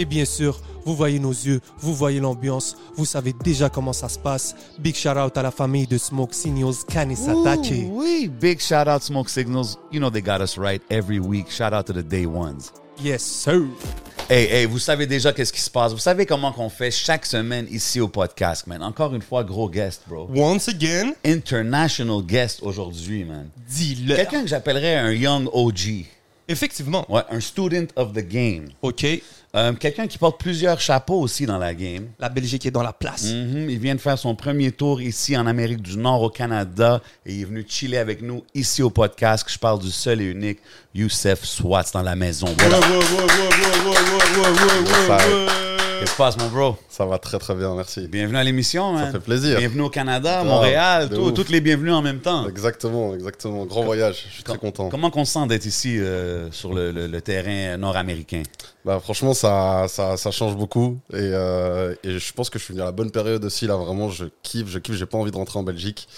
Et bien sûr, vous voyez nos yeux, vous voyez l'ambiance, vous savez déjà comment ça se passe. Big shout out à la famille de Smoke Signals Kanisatake. Oui, big shout out Smoke Signals. You know they got us right every week. Shout out to the day ones. Yes, sir. Hey, hey, vous savez déjà qu'est-ce qui se passe. Vous savez comment qu'on fait chaque semaine ici au podcast, man. Encore une fois, gros guest, bro. Once again, International guest aujourd'hui, man. dis-le. Quelqu'un que j'appellerais un young OG. Effectivement. Ouais, un student of the game. OK. Euh, Quelqu'un qui porte plusieurs chapeaux aussi dans la game. La Belgique est dans la place. Mhm, Il vient de faire son premier tour ici en Amérique du Nord, au Canada, et il est venu chiller avec nous ici au podcast. que Je parle du seul et unique Youssef Swats dans la maison. Voilà. Qu'est-ce qui passe, mon bro? Ça va très très bien, merci. Bienvenue à l'émission, man. fait plaisir. Bienvenue au Canada, Grave, Montréal, tout- toutes les bienvenues en même temps. Exactement, exactement. Grand voyage, je suis très content. Comment qu'on se sent d'être ici euh, sur le, le- le terrain nord-américain? Bah, franchement, ça, ça, ça change beaucoup. Et, euh, et je pense que je suis venu à la bonne période aussi. Là, vraiment, je kiffe, je kiffe. J'ai pas envie de rentrer en Belgique.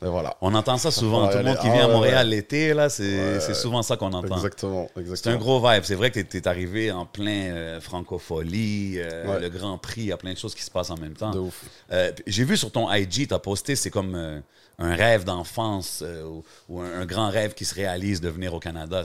Voilà. On entend ça souvent. Tout le monde qui Ah vient à ouais, Montréal l'été, là, c'est souvent ça qu'on entend. Exactement, C'est un gros vibe. C'est vrai que tu es, arrivé en plein euh, francophonie, euh, le Grand Prix, il y a plein de choses qui se passent en même temps. De ouf. Euh, J'ai vu sur ton IG, tu as posté, c'est comme un rêve d'enfance ou, un grand rêve qui se réalise de venir au Canada.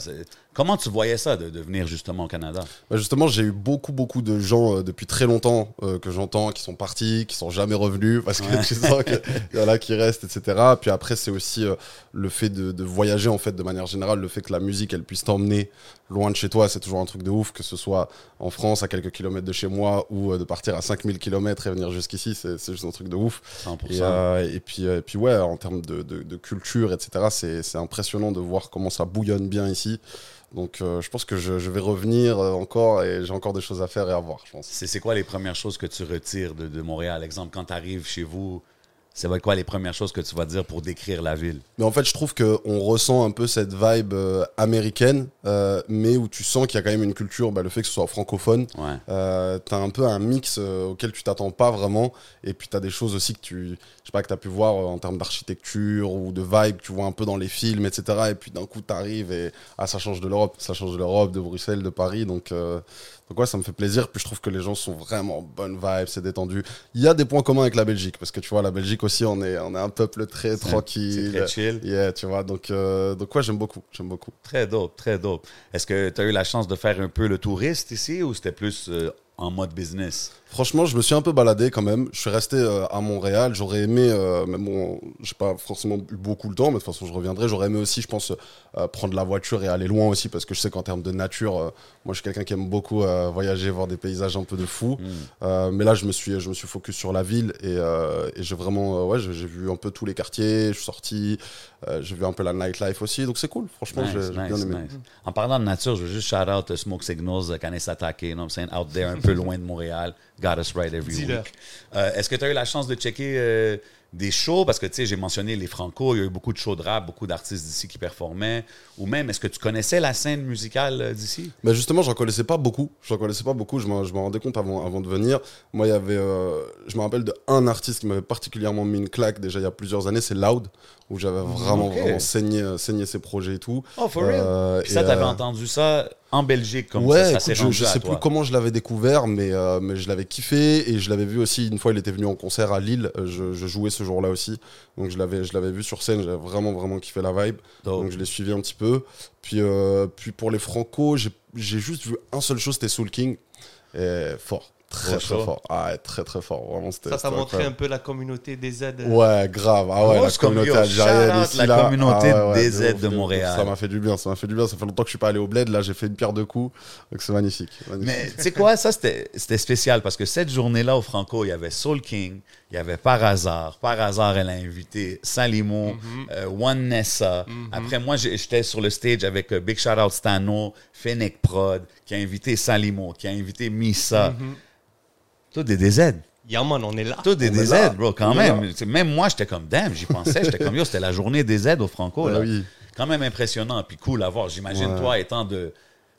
Comment tu voyais ça, de, de venir justement au Canada? Bah, justement, j'ai eu beaucoup, beaucoup de gens euh, depuis très longtemps euh, que j'entends qui sont partis, qui sont jamais revenus parce que tu sens qu'il y en a qui restent, etc. Puis après, c'est aussi euh, le fait de, de voyager en fait de manière générale, le fait que la musique elle puisse t'emmener loin de chez toi, c'est toujours un truc de ouf, que ce soit en France à quelques kilomètres de chez moi ou de partir à 5000 kilomètres et venir jusqu'ici, c'est juste un truc de ouf. 100%. Et, et puis, et puis ouais, en termes de, de- de culture, etc., c'est c'est impressionnant de voir comment ça bouillonne bien ici. Donc euh, je pense que je, je vais revenir euh, encore et j'ai encore des choses à faire et à voir, je pense. C'est quoi les premières choses que tu retires de, de Montréal? Exemple, quand tu arrives chez vous, c'est quoi les premières choses que tu vas dire pour décrire la ville? Mais en fait, je trouve qu'on ressent un peu cette vibe euh, américaine, euh, mais où tu sens qu'il y a quand même une culture, bah, le fait que ce soit francophone, Ouais. Euh, t'as un peu un mix auquel tu t'attends pas vraiment et puis t'as des choses aussi que tu je sais pas que t'as pu voir euh, en termes d'architecture ou de vibe tu vois un peu dans les films etc et puis d'un coup t'arrives et ah ça change de l'Europe ça change de l'Europe de Bruxelles de Paris donc euh, donc ouais ça me fait plaisir puis je trouve que les gens sont vraiment en bonne vibe c'est détendu il y a des points communs avec la Belgique parce que tu vois la Belgique aussi on est on est un peuple très tranquille très chill. yeah tu vois donc euh, donc ouais j'aime beaucoup j'aime beaucoup Très dope, très dope. Est-ce que tu as eu la chance de faire un peu le touriste ici ou c'était plus euh, en mode business? Franchement, je me suis un peu baladé quand même. Je suis resté euh, à Montréal. J'aurais aimé, euh, mais bon, j'ai pas forcément eu beaucoup le temps, mais de toute façon, je reviendrai. J'aurais aimé aussi, je pense, euh, prendre la voiture et aller loin aussi, parce que je sais qu'en termes de nature, moi, je suis quelqu'un qui aime beaucoup voyager, voir des paysages un peu de fou. Euh, mais là, je me suis, je me suis focus sur la ville et, et j'ai vraiment, ouais, j'ai vu un peu tous les quartiers. Je suis sorti, j'ai vu un peu la nightlife aussi, donc c'est cool. Franchement, j'ai Nice, bien aimé. nice. En parlant de nature, je veux juste shout out Smoke Signals, what I'm saying, out there, un peu loin de Montréal. Got us right every Dis-le. week. Euh, Est-ce que tu as eu la chance de checker euh, des shows? Parce que, tu sais, j'ai mentionné les Franco, il y a eu beaucoup de shows de rap, beaucoup d'artistes d'ici qui performaient. Ou même, est-ce que tu connaissais la scène musicale euh, d'ici? Mais justement, j'en connaissais pas beaucoup. J'en connaissais pas beaucoup. Je m'en rendais compte avant, avant de venir. Moi, il y avait, euh, je me rappelle de un artiste qui m'avait particulièrement mis une claque déjà il y a plusieurs années, c'est Loud, où j'avais vraiment, saigné, euh, saigné ses projets et tout. Oh, for Euh, real? Puis ça, t'avais euh, entendu ça en Belgique, comme ouais, ça, ça écoute, je, rendu je sais toi. plus comment je l'avais découvert, mais, euh, mais je l'avais kiffé et je l'avais vu aussi une fois. Il était venu en concert à Lille. euh, Je, je jouais ce jour-là aussi, donc je l'avais, je l'avais vu sur scène. J'avais vraiment, vraiment kiffé la vibe. Dope. Donc je l'ai suivi un petit peu. Puis, euh, puis pour les Franco, j'ai j'ai juste vu un seul chose, c'était Soul King. Et fort, très très fort. Ah, ouais, très très fort. Vraiment, c'était. Ça c'était montré un peu la communauté des Z. euh, Ouais, grave. Ah ouais, Oh, la communauté algérienne ici, la là. communauté Ah ouais, des de ouf, de. Montréal. Ça m'a fait du bien, ça m'a fait du bien. Ça fait longtemps que je suis pas allé au bled. Là, j'ai fait une pierre de coups. Donc c'est magnifique. magnifique. Mais tu sais quoi, ça c'était c'était spécial parce que cette journée-là au Franco, il y avait Soul King, il y avait Par hasard. Par hasard, elle a invité Salimo, euh, One Nessa. Après, moi, j'étais sur le stage avec euh, Big Shout Out Stano, Fennec Prod, qui a invité Salimo, qui a invité Misa. Tout des DZ. Yeah, man, on est là. Tout des On. DZ, bro, quand On même. C'est- Même moi, j'étais comme, damn, j'y pensais. J'étais comme, yo, c'était la journée des Z au Franco. Ouais, là. oui. Quand même impressionnant, puis cool à voir. J'imagine, Ouais. toi, étant de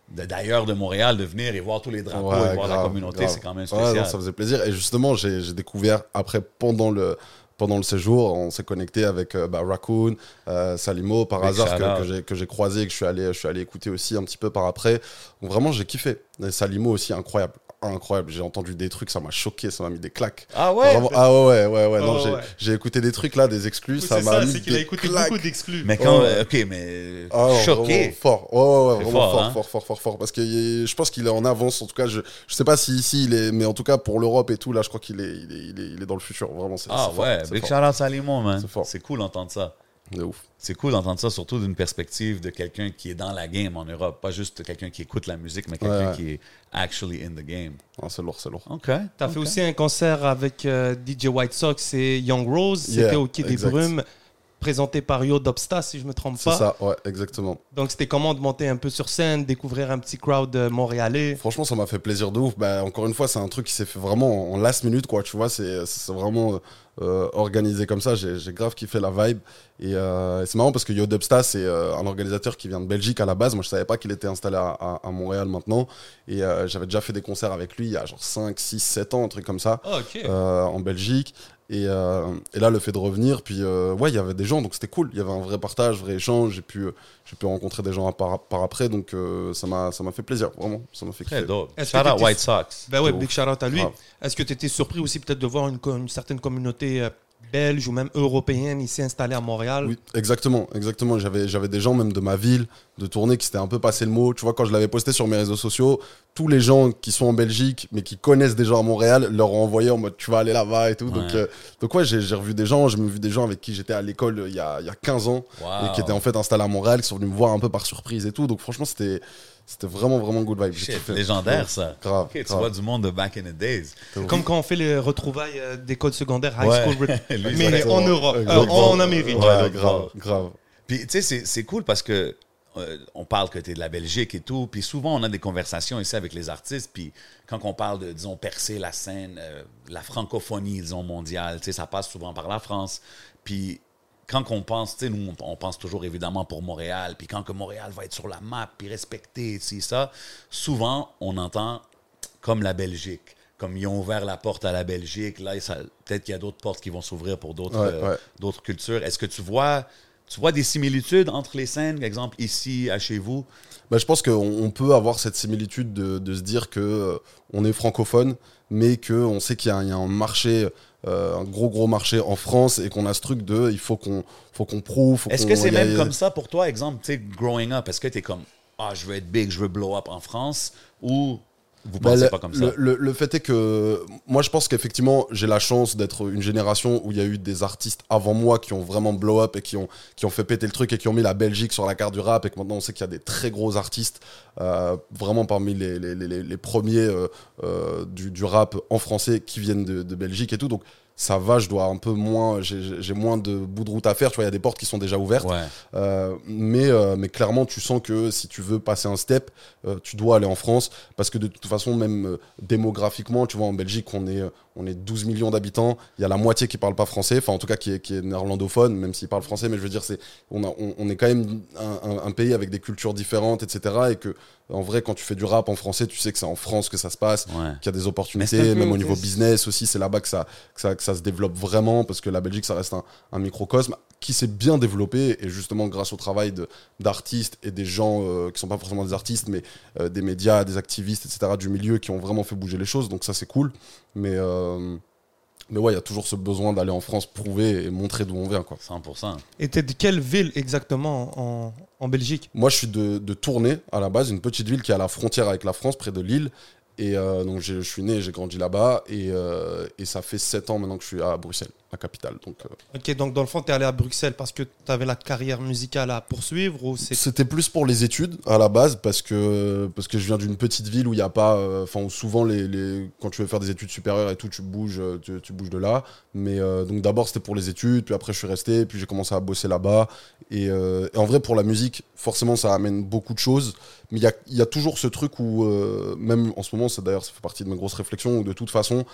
d'ailleurs de, Montréal, de venir et voir tous les drapeaux Ouais, et voir la communauté, c'est quand même Ouais, spécial. non, ça faisait plaisir. Et justement, j'ai découvert après, pendant le, pendant le séjour, on s'est connecté avec euh, bah, Raccoon, euh, Salimo, par hasard, que, que j'ai- que j'ai croisé et que je suis, allé, je suis allé écouter aussi un petit peu par après. Donc vraiment, j'ai kiffé. Et Salimo aussi, incroyable. Incroyable. J'ai entendu des trucs, ça m'a choqué, ça m'a mis des claques. Ah ouais? Vraiment- ah ouais, ouais, ouais. ouais, non, Ouais, j'ai- ouais. J'ai écouté des trucs là, des exclus, ça m'a ça, mis c'est qu'il a des écouté claques. beaucoup d'exclus. Mais quand. Ouais. Ok, mais. Ah non, choqué. vraiment fort. Ouais, ouais, vraiment fort, fort, hein. fort, fort, fort, fort. Parce que je pense qu'il est en avance. En tout cas, je, je sais pas si ici il est, mais en tout cas pour l'Europe et tout, là, je crois qu'il est, il est, il est, il est dans le futur. Vraiment, c'est Ah c'est ouais, Big fort. shout out Salimo, man. C'est fort. C'est cool d'entendre ça. De ouf. C'est cool d'entendre ça, surtout d'une perspective de quelqu'un qui est dans la game en Europe. Pas juste quelqu'un qui écoute la musique, mais quelqu'un Ouais, ouais. qui est actually in the game. Ah, c'est lourd, c'est lourd. OK. T'as fait aussi un concert avec euh, DJ White Sox et Young Rose. C'était Yeah, au Quai des exact. Brumes, présenté par Yo Dobsta, si je me trompe C'est pas. ça, ouais, exactement. Donc c'était comment de monter un peu sur scène, découvrir un petit crowd euh, montréalais? Franchement, ça m'a fait plaisir de ouf. Bah, encore une fois, c'est un truc qui s'est fait vraiment en last minute, quoi. Tu vois, c'est c'est vraiment euh, organisé comme ça. J'ai grave kiffé la vibe. Et, euh, et c'est marrant parce que Yo Dubsta, c'est euh, un organisateur qui vient de Belgique à la base. Moi, je savais pas qu'il était installé à, à- à Montréal maintenant. Et j'avais déjà fait des concerts avec lui il y a genre 5, 6, 7 ans, un truc comme ça, Ah, en Belgique. Et, euh, et là, le fait de revenir, puis euh, ouais, il y avait des gens, donc c'était cool. Il y avait un vrai partage, vrai échange. J'ai pu, euh, j'ai pu rencontrer des gens par, par après, donc euh, ça m'a ça m'a fait plaisir, vraiment. Ça m'a fait Très kiffer. Shout out White Sox. Ben ouais, big shout out à lui. Est-ce que tu étais surpris aussi peut-être de voir une certaine communauté euh, belge ou même européenne ici installée à Montréal Oui, exactement, exactement. J'avais, j'avais des gens même de ma ville, de tournée, qui s'étaient un peu passé le mot. Tu vois, quand je l'avais posté sur mes réseaux sociaux, tous les gens qui sont en Belgique, mais qui connaissent des gens à Montréal, leur ont envoyé en mode tu vas aller là-bas et tout. Donc, Ouais. euh, donc ouais, j'ai, j'ai revu des gens, j'ai même vu des gens avec qui j'étais à l'école euh, il y a, il y a 15 ans Wow. et qui étaient en fait installés à Montréal, qui sont venus me voir un peu par surprise et tout. Donc franchement, c'était, c'était vraiment, vraiment good vibe. Shit, légendaire ça. Grave, Ok, tu vois du monde de back in the days. Comme quand on fait les retrouvailles euh, d'école secondaire, high Ouais. school, mais Exactement. en Europe, euh, Exactement. en Amérique. Ouais, Ouais, grave, grave. Puis, tu sais, c'est- c'est cool parce que euh, on parle que tu es de la Belgique et tout. Puis souvent, on a des conversations ici avec les artistes. Puis quand on parle de, disons, percer la scène, euh, la francophonie, disons, mondiale, tu sais, ça passe souvent par la France. Puis quand on pense, tu sais, nous, on, pense toujours évidemment pour Montréal. Puis quand que Montréal va être sur la map, puis respecté, c'est ça, souvent, on entend comme la Belgique. Comme ils ont ouvert la porte à la Belgique, là, peut-être qu'il y a d'autres portes qui vont s'ouvrir pour d'autres Ouais, euh, ouais. cultures. Est-ce que tu vois, tu vois des similitudes entre les scènes, par exemple ici, à chez vous? Bah, je pense qu'on on peut avoir cette similitude de, de se dire que euh, est francophone, mais qu'on sait qu'il y a un marché, euh, un gros gros marché en France et qu'on a ce truc de il faut qu'on faut qu'on prouve. Est-ce que c'est même comme ça pour toi, exemple, tu sais, growing up? Est-ce que tu es comme, ah, je veux être big, je veux blow up en France? Ou vous pensez pas comme ça? le- le- le fait est que moi je pense qu'effectivement j'ai la chance d'être une génération où il y a eu des artistes avant moi qui ont vraiment blow up et qui ont, qui ont fait péter le truc et qui ont mis la Belgique sur la carte du rap et que maintenant on sait qu'il y a des très gros artistes euh, vraiment parmi les, les, les- les premiers euh, euh, du, du rap en français qui viennent de, de Belgique et tout donc ça va je dois un peu moins j'ai moins de bout de route à faire tu vois il y a des portes qui sont déjà ouvertes Ouais. euh, mais, euh, mais clairement, tu sens que si tu veux passer un step, euh, tu dois aller en France. Parce que de toute façon, même démographiquement, tu vois, en Belgique, on est, on est 12 millions d'habitants. Il y a la moitié qui parle pas français, enfin, en tout cas, qui est, qui est néerlandophone, même s'ils parlent français. Mais je veux dire, c'est, on, a- on, on est quand même un, un- un pays avec des cultures différentes, etc. Et que, en vrai, quand tu fais du rap en français, tu sais que c'est en France que ça se passe Ouais. qu'il y a des opportunités, même au niveau business aussi, c'est là-bas que ça, que, ça, que ça se développe vraiment, parce que la Belgique, ça reste un, un microcosme qui s'est bien développé, et justement grâce au travail de- d'artistes et des gens euh, qui sont pas forcément des artistes, mais euh, des médias, des activistes, etc., du milieu, qui ont vraiment fait bouger les choses, donc ça c'est cool, mais... euh, mais ouais, il y a toujours ce besoin d'aller en France prouver et montrer d'où on vient. Quoi. 100%. Et t'es de quelle ville exactement en, en Belgique? Moi, je suis de, de Tournai, à la base, une petite ville qui est à la frontière avec la France, près de Lille. Et euh, donc je suis né, j'ai grandi là-bas et, euh, et ça fait 7 ans maintenant que je suis à Bruxelles, la capitale. Donc euh, Ok, donc dans le fond, tu es allé à Bruxelles parce que tu avais la carrière musicale à poursuivre ou c'est. C'était plus pour les études à la base parce que, parce que je viens d'une petite ville où il n'y a pas. euh, Enfin, souvent, les, les- quand tu veux faire des études supérieures et tout, tu bouges, euh, tu, tu bouges de là. Mais euh, donc d'abord, c'était pour les études, puis après, je suis resté, puis j'ai commencé à bosser là-bas. Et, et en vrai, pour la musique, forcément, ça amène beaucoup de choses. Mais il y a, il y a toujours ce truc où, même en ce moment, c'est d'ailleurs, ça fait partie de mes grosses réflexions, où de toute façon,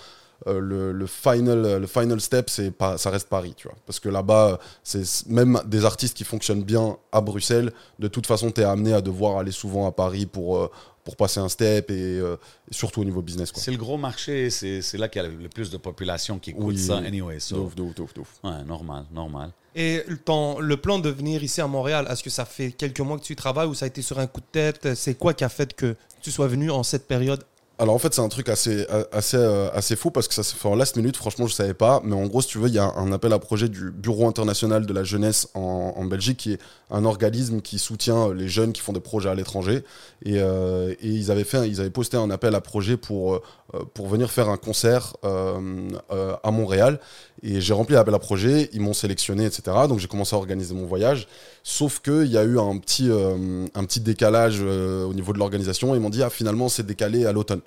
euh, le, le final, le final step, c'est pas, ça reste Paris, tu vois. Parce que là-bas, c'est même des artistes qui fonctionnent bien à Bruxelles. De toute façon, tu es amené à devoir aller souvent à Paris pour, euh, pour passer un step et, euh, et surtout au niveau business. Quoi. C'est le gros marché, c'est c'est là qu'il y a le plus de population qui écoute Oui, ça anyway. So. ouf, de ouf, de ouf, de ouf. Ouais, normal, normal. Et ton- le plan de venir ici à Montréal, est-ce que ça fait quelques mois que tu y travailles ou ça a été sur un coup de tête? C'est quoi qui a fait que tu sois venu en cette période Alors en fait, c'est un truc assez, assez, euh, assez fou parce que ça s'est fait en last minute. Franchement, je savais pas. Mais en gros, si tu veux, il y a un appel à projet du Bureau international de la jeunesse en, Belgique, qui est un organisme qui soutient les jeunes qui font des projets à l'étranger. Et, euh, ils avaient fait, ils avaient posté un appel à projet pour euh, pour venir faire un concert euh, euh, à Montréal. Et j'ai rempli l'appel à projet. Ils m'ont sélectionné, etc. Donc j'ai commencé à organiser mon voyage. Sauf qu'il y a eu un petit, euh, un petit décalage euh, au niveau de l'organisation. Ils m'ont dit, ah, finalement, c'est décalé à l'automne.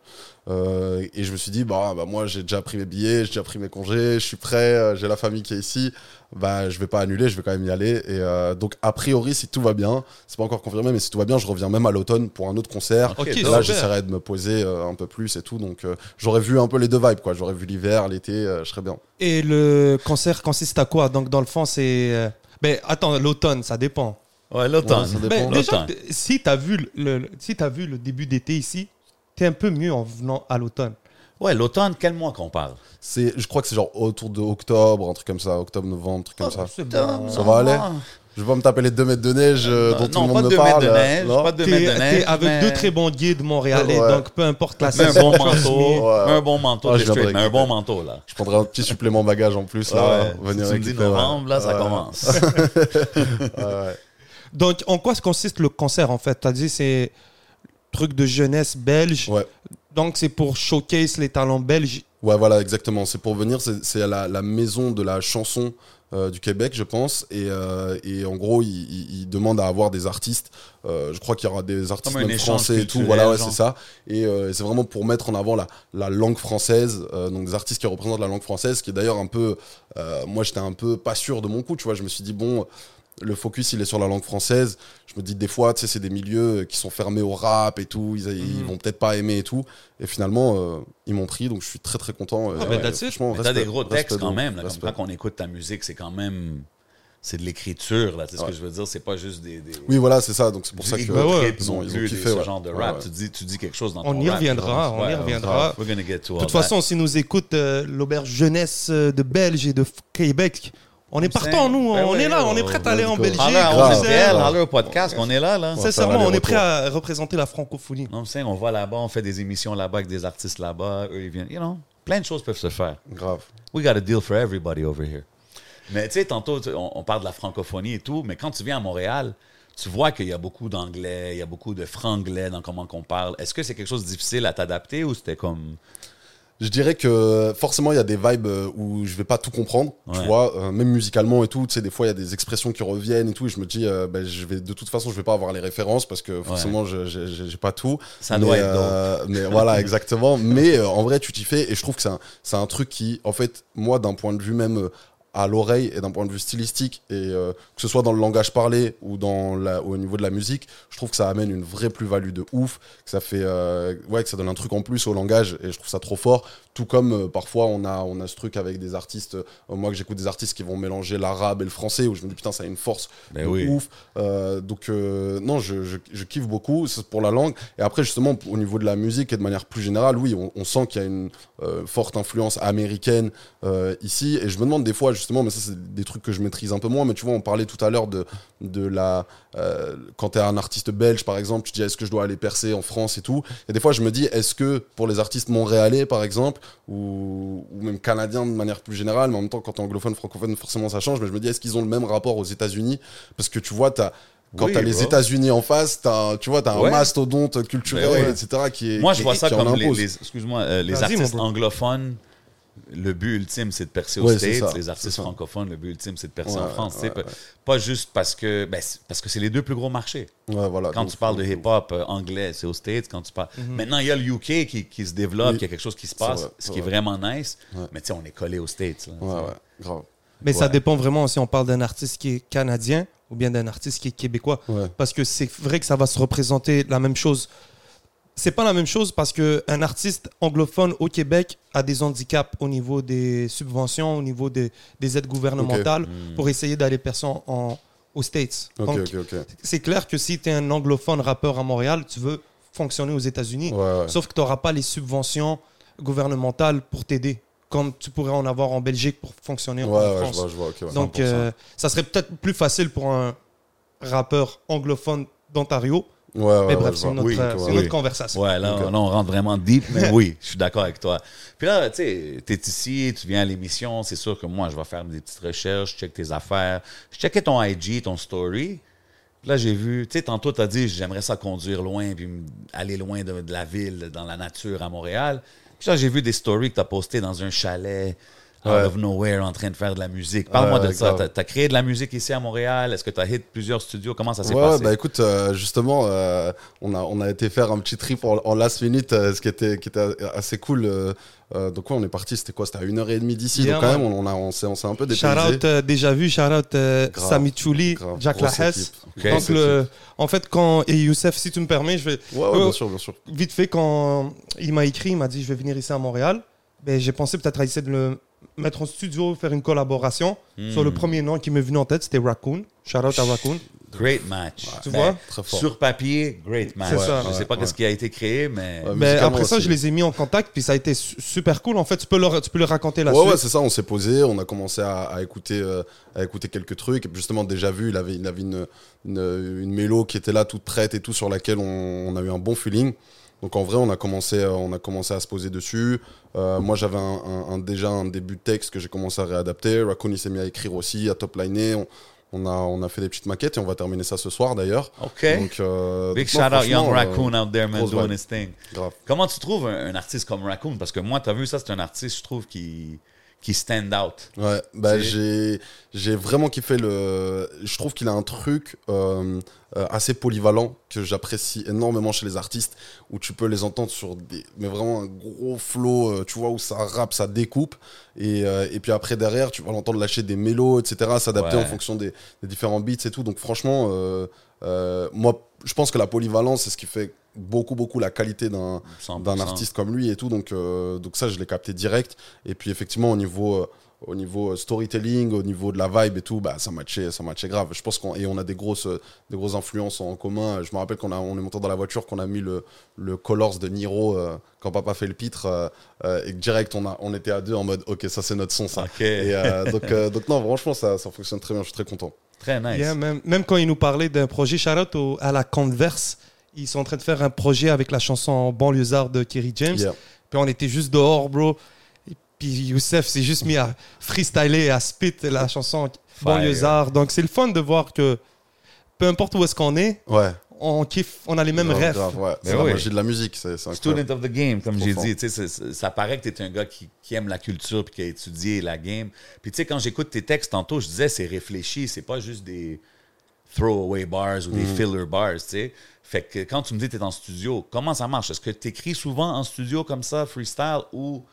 Euh, et je me suis dit, bah, bah moi, j'ai déjà pris mes billets, j'ai déjà pris mes congés, je suis prêt, euh, j'ai la famille qui est ici. Bah, je vais pas annuler, je vais quand même y aller. Et euh, donc, a priori, si tout va bien, c'est pas encore confirmé, mais si tout va bien, je reviens même à l'automne pour un autre concert. Ok, Et super. là, j'essaierai de me poser euh, un peu plus et tout. Donc, euh, j'aurais vu un peu les deux vibes, quoi. J'aurais vu l'hiver, l'été, euh, je serais bien. Et le concert consiste à quoi? Donc dans le fond, c'est. euh, Ben attends, l'automne, ça dépend. Ouais, l'automne. Ouais, ça dépend. Ben, déjà, si tu as, vu le, le- si t'as vu le début d'été ici, tu es un peu mieux en venant à l'automne. Ouais, l'automne, quel mois qu'on parle? C'est, je crois que c'est genre autour de octobre, un truc comme ça, octobre, novembre, un truc comme ça. C'est bon. Ça va aller? Je vais pas me taper les 2 mètres de neige euh, dont tout non, le pas monde de me 2 mètres parle. de neige, non? pas de 2 T'es mètres de neige. t'es avec mais- deux très bons guides montréalais, Ouais. donc peu importe la Mais un saison. bon manteau, Ouais. un bon manteau, Ah, t'es je mais un bon manteau, là. Je prendrai un petit supplément bagage en plus, là. Ouais, venir si tu me dis novembre, là, ça commence. Donc, en quoi consiste le concert en fait? Tu as dit c'est truc de jeunesse belge. Ouais. Donc, c'est pour showcase les talents belges. Ouais, voilà, exactement. C'est pour venir, c'est la, la maison de la chanson euh, du Québec, je pense. Et, euh, et en gros, il, il- il demande à avoir des artistes. Euh, je crois qu'il y aura des artistes même français et tout. Voilà, ouais, c'est ça. Et euh, c'est vraiment pour mettre en avant la, la langue française. euh, donc des artistes qui représentent la langue française, qui est d'ailleurs un peu. euh, moi, j'étais un peu pas sûr de mon coup, tu vois. Je me suis dit, bon. Le focus, il est sur la langue française. Je me dis, des fois, tu sais, c'est des milieux qui sont fermés au rap et tout. Ils, ils Mhm. vont peut-être pas aimer et tout. Et finalement, euh, ils m'ont pris, donc je suis très très content. Ah, t'as des gros textes quand même. Là, comme quand on écoute ta musique, c'est quand même. C'est de l'écriture, là. Tu sais ce que je veux dire? C'est pas juste des. des Oui, voilà, c'est ça. Donc c'est pour du ça que. Bah ouais. Ils ont- ils ont kiffé, des- ce ouais. genre de rap. ouais. Tu, dis, tu dis quelque chose dans On ton y rap, reviendra, genre. on y reviendra. We're gonna get to De toute façon, si nous écoute euh, l'auberge jeunesse de Belge et de Québec, on est partant, nous. Ben on oui, est là, on est prêt à aller en. Belgique. Holler au podcast, on est là, là. Sincèrement, on est prêt à représenter la francophonie. Non, c'est, on va là-bas, on fait des émissions là-bas avec des artistes là-bas, eux, ils viennent. You know, plein de choses peuvent se faire. Grave. We got a deal for everybody over here. Mais tu sais, tantôt, on parle de la francophonie et tout, mais quand tu viens à Montréal, tu vois qu'il y a beaucoup d'anglais, il y a beaucoup de franglais dans comment qu'on parle. Est-ce que c'est quelque chose de difficile à t'adapter ou c'était comme. Je dirais que forcément, il y a des vibes euh, où je vais pas tout comprendre, tu vois, euh, même musicalement et tout. Tu sais, des fois, il y a des expressions qui reviennent et tout. Et je me dis, euh, ben, je vais, de toute façon, je vais pas avoir les références parce que forcément, je je- j'ai pas tout. Ça mais, doit être euh, Mais voilà, exactement. Mais en vrai, tu t'y fais. Et je trouve que c'est un, c'est un truc qui, en fait, moi, d'un point de vue même à l'oreille et d'un point de vue stylistique, et euh, que ce soit dans le langage parlé ou dans la, au niveau de la musique, je trouve que ça amène une vraie plus-value de ouf, que ça fait, euh, ouais, que ça donne un truc en plus au langage, et je trouve ça trop fort. Tout comme euh, parfois on a, on a ce truc avec des artistes, moi que j'écoute des artistes qui vont mélanger l'arabe et le français, où je me dis putain, ça a une force Ben de oui. ouf. Donc non, je, je, je kiffe beaucoup pour la langue. Et après justement au niveau de la musique et de manière plus générale, oui, on, on sent qu'il y a une forte influence américaine ici. Et je me demande des fois justement, mais ça c'est des trucs que je maîtrise un peu moins. Mais tu vois, on parlait tout à l'heure de de la euh, quand tu es un artiste belge par exemple, tu te dis est-ce que je dois aller percer en France et tout? Et des fois je me dis est-ce que pour les artistes montréalais par exemple ou, ou même canadiens de manière plus générale, mais en même temps quand t'es anglophone francophone forcément ça change. Mais je me dis est-ce qu'ils ont le même rapport aux États-Unis? Parce que tu vois, tu as quand Oui, t'as les bro. États-Unis en face, t'as, tu vois, t'as Ouais. un mastodonte culturel, ouais. etc. qui est. Moi, je vois ça comme les, les- excuse-moi, euh, les artistes anglophones. Le but ultime, c'est de percer aux Ouais, States. les artistes francophones, le but ultime, c'est de percer Ouais, en France. tu sais, ouais, pas- Pas juste parce que ben, c'est- parce que c'est les deux plus gros marchés. Ouais, voilà. Quand donc, tu parles de hip-hop euh, anglais, c'est aux States. Quand tu parles... Maintenant, il y a le UK qui, qui se développe, Oui. il y a quelque chose qui se passe, vrai, ce qui est vrai. vraiment nice. Ouais. Mais tu sais, on est collé aux States. là, tu Ouais, sais. ouais, grave. Mais ça dépend vraiment si on parle d'un artiste qui est canadien ou bien d'un artiste qui est québécois. Ouais. Parce que c'est vrai que ça va se représenter la même chose. C'est pas la même chose parce qu'un artiste anglophone au Québec a des handicaps au niveau des subventions, au niveau des, des aides gouvernementales pour essayer d'aller percer en, aux States. Ok, Donc, ok, ok. c'est clair que si tu es un anglophone rappeur à Montréal, tu veux fonctionner aux États-Unis. Ouais, ouais. Sauf que tu n'auras pas les subventions gouvernementales pour t'aider, comme tu pourrais en avoir en Belgique pour fonctionner Ouais, en ouais, je France. vois, je vois. ouais. Donc, 100%. euh, ça serait peut-être plus facile pour un rappeur anglophone d'Ontario. Ouais, ouais, mais bref, c'est notre, Oui, euh, notre conversation. Ouais, là, on rentre vraiment deep, mais oui, je suis d'accord avec toi. Puis là, tu sais, t'es ici, tu viens à l'émission, c'est sûr que moi, je vais faire des petites recherches, je check tes affaires. Je checkais ton IG, ton story. Puis là, j'ai vu, tu sais, tantôt, t'as dit, j'aimerais ça conduire loin, puis m- aller loin de, de la ville, dans la nature à Montréal. Puis là, j'ai vu des stories que t'as postées dans un chalet, out Ouais. of nowhere, en train de faire de la musique. Parle-moi Ouais, de ça. T'as as créé de la musique ici à Montréal? Est-ce que t'as hit plusieurs studios? Comment ça s'est Ouais, passé? bah écoute, euh, justement, euh, on, a, on a été faire un petit trip en, en last minute, euh, ce qui était, qui était assez cool. euh, euh, donc, ouais, on est parti, c'était quoi? C'était à une heure et demie d'ici. Yeah, donc, quand même, on, on, a- on s'est on s'est un peu Shout dépaysé. out euh, déjà vu, shout out euh, Sami Chouli, Jack Lahess. Donc, le, en fait, quand, et Youssef, si tu me permets, je vais, Ouais, ouais, Ouais, bien sûr, bien sûr. vite fait, quand il m'a écrit, il m'a dit je vais venir ici à Montréal, ben, j'ai pensé peut-être à essayer de le mettre en studio, faire une collaboration. Sur Hmm. le premier nom qui m'est venu en tête, c'était Raccoon. Shout out à Raccoon. Great match. Tu Ben, vois? Très fort. Sur papier, great match. C'est ça. Je sais Ouais, pas ouais. qu'est-ce qui a été créé, mais. Ouais, Mais musicalement après ça, je les ai mis en contact, puis ça a été su- super cool. En fait, tu peux leur, tu peux leur raconter la Ouais, suite. ouais, c'est ça, on s'est posé, on a commencé à, à écouter, euh, à écouter quelques trucs. Et justement, déjà vu, il avait, il avait une, une, une mélo qui était là, toute prête et tout, sur laquelle on, on a eu un bon feeling. Donc en vrai, on a commencé, euh, on a commencé à se poser dessus. Euh, moi, j'avais un, un- un- déjà un début de texte que j'ai commencé à réadapter. Raccoon, il s'est mis à écrire aussi, à top liner. On, on a, on a fait des petites maquettes et on va terminer ça ce soir d'ailleurs. OK. Donc, euh, Big donc, shout out Young Raccoon out there, man, doing his thing. grave. Comment tu trouves un, un artiste comme Raccoon? Parce que moi, tu as vu ça, c'est un artiste, je trouve, qui, qui stand out. Ouais, bah j'ai j'ai vraiment kiffé le. Je trouve qu'il a un truc euh, euh, assez polyvalent que j'apprécie énormément chez les artistes où tu peux les entendre sur des mais vraiment un gros flow, euh, tu vois où ça rappe, ça découpe et, euh, et puis après derrière tu vas l'entendre lâcher des mélos, etc. S'adapter Ouais. en fonction des, des différents beats et tout. Donc franchement, euh, moi je pense que la polyvalence c'est ce qui fait beaucoup beaucoup la qualité d'un 100%. d'un artiste comme lui et tout. Donc, euh, donc ça, je l'ai capté direct. Et puis effectivement, au niveau, euh, au niveau euh, storytelling, au niveau de la vibe et tout, bah, ça matchait, ça matchait grave. Je pense qu'on et on a des grosses, des grosses influences en commun. Je me rappelle qu'on a, on est monté dans la voiture, qu'on a mis le, le Colors de Niro euh, quand papa fait le pitre euh, euh, et que direct on a, on était à deux en mode, ok, ça c'est notre son ça. OK. Et euh, donc, euh, donc non, franchement, ça, ça fonctionne très bien. Je suis très content. Très nice. Yeah, même, même quand il nous parlait d'un projet, au- à la Converse, ils sont en train de faire un projet avec la chanson Banlieusard de Kerry James. Yeah. Puis on était juste dehors, bro. Et puis Youssef s'est juste mis à freestyler, à spit la chanson Banlieusard. Donc c'est le fun de voir que peu importe où est-ce qu'on est, Ouais. on kiffe, on a les mêmes rêves. grave, ouais. C'est Mais la oui. magie de la musique. C'est. Student of the game, comme j'ai dit. Tu sais, c'est- c'est- ça paraît que tu es un gars qui, qui aime la culture puis qui a étudié la game. Puis tu sais, quand j'écoute tes textes tantôt, je disais c'est réfléchi, c'est pas juste des throwaway bars ou des Mm. filler bars, tu sais. Fait que quand tu me dis que tu es en studio, comment ça marche? Est-ce que tu écris souvent en studio comme ça, freestyle, ou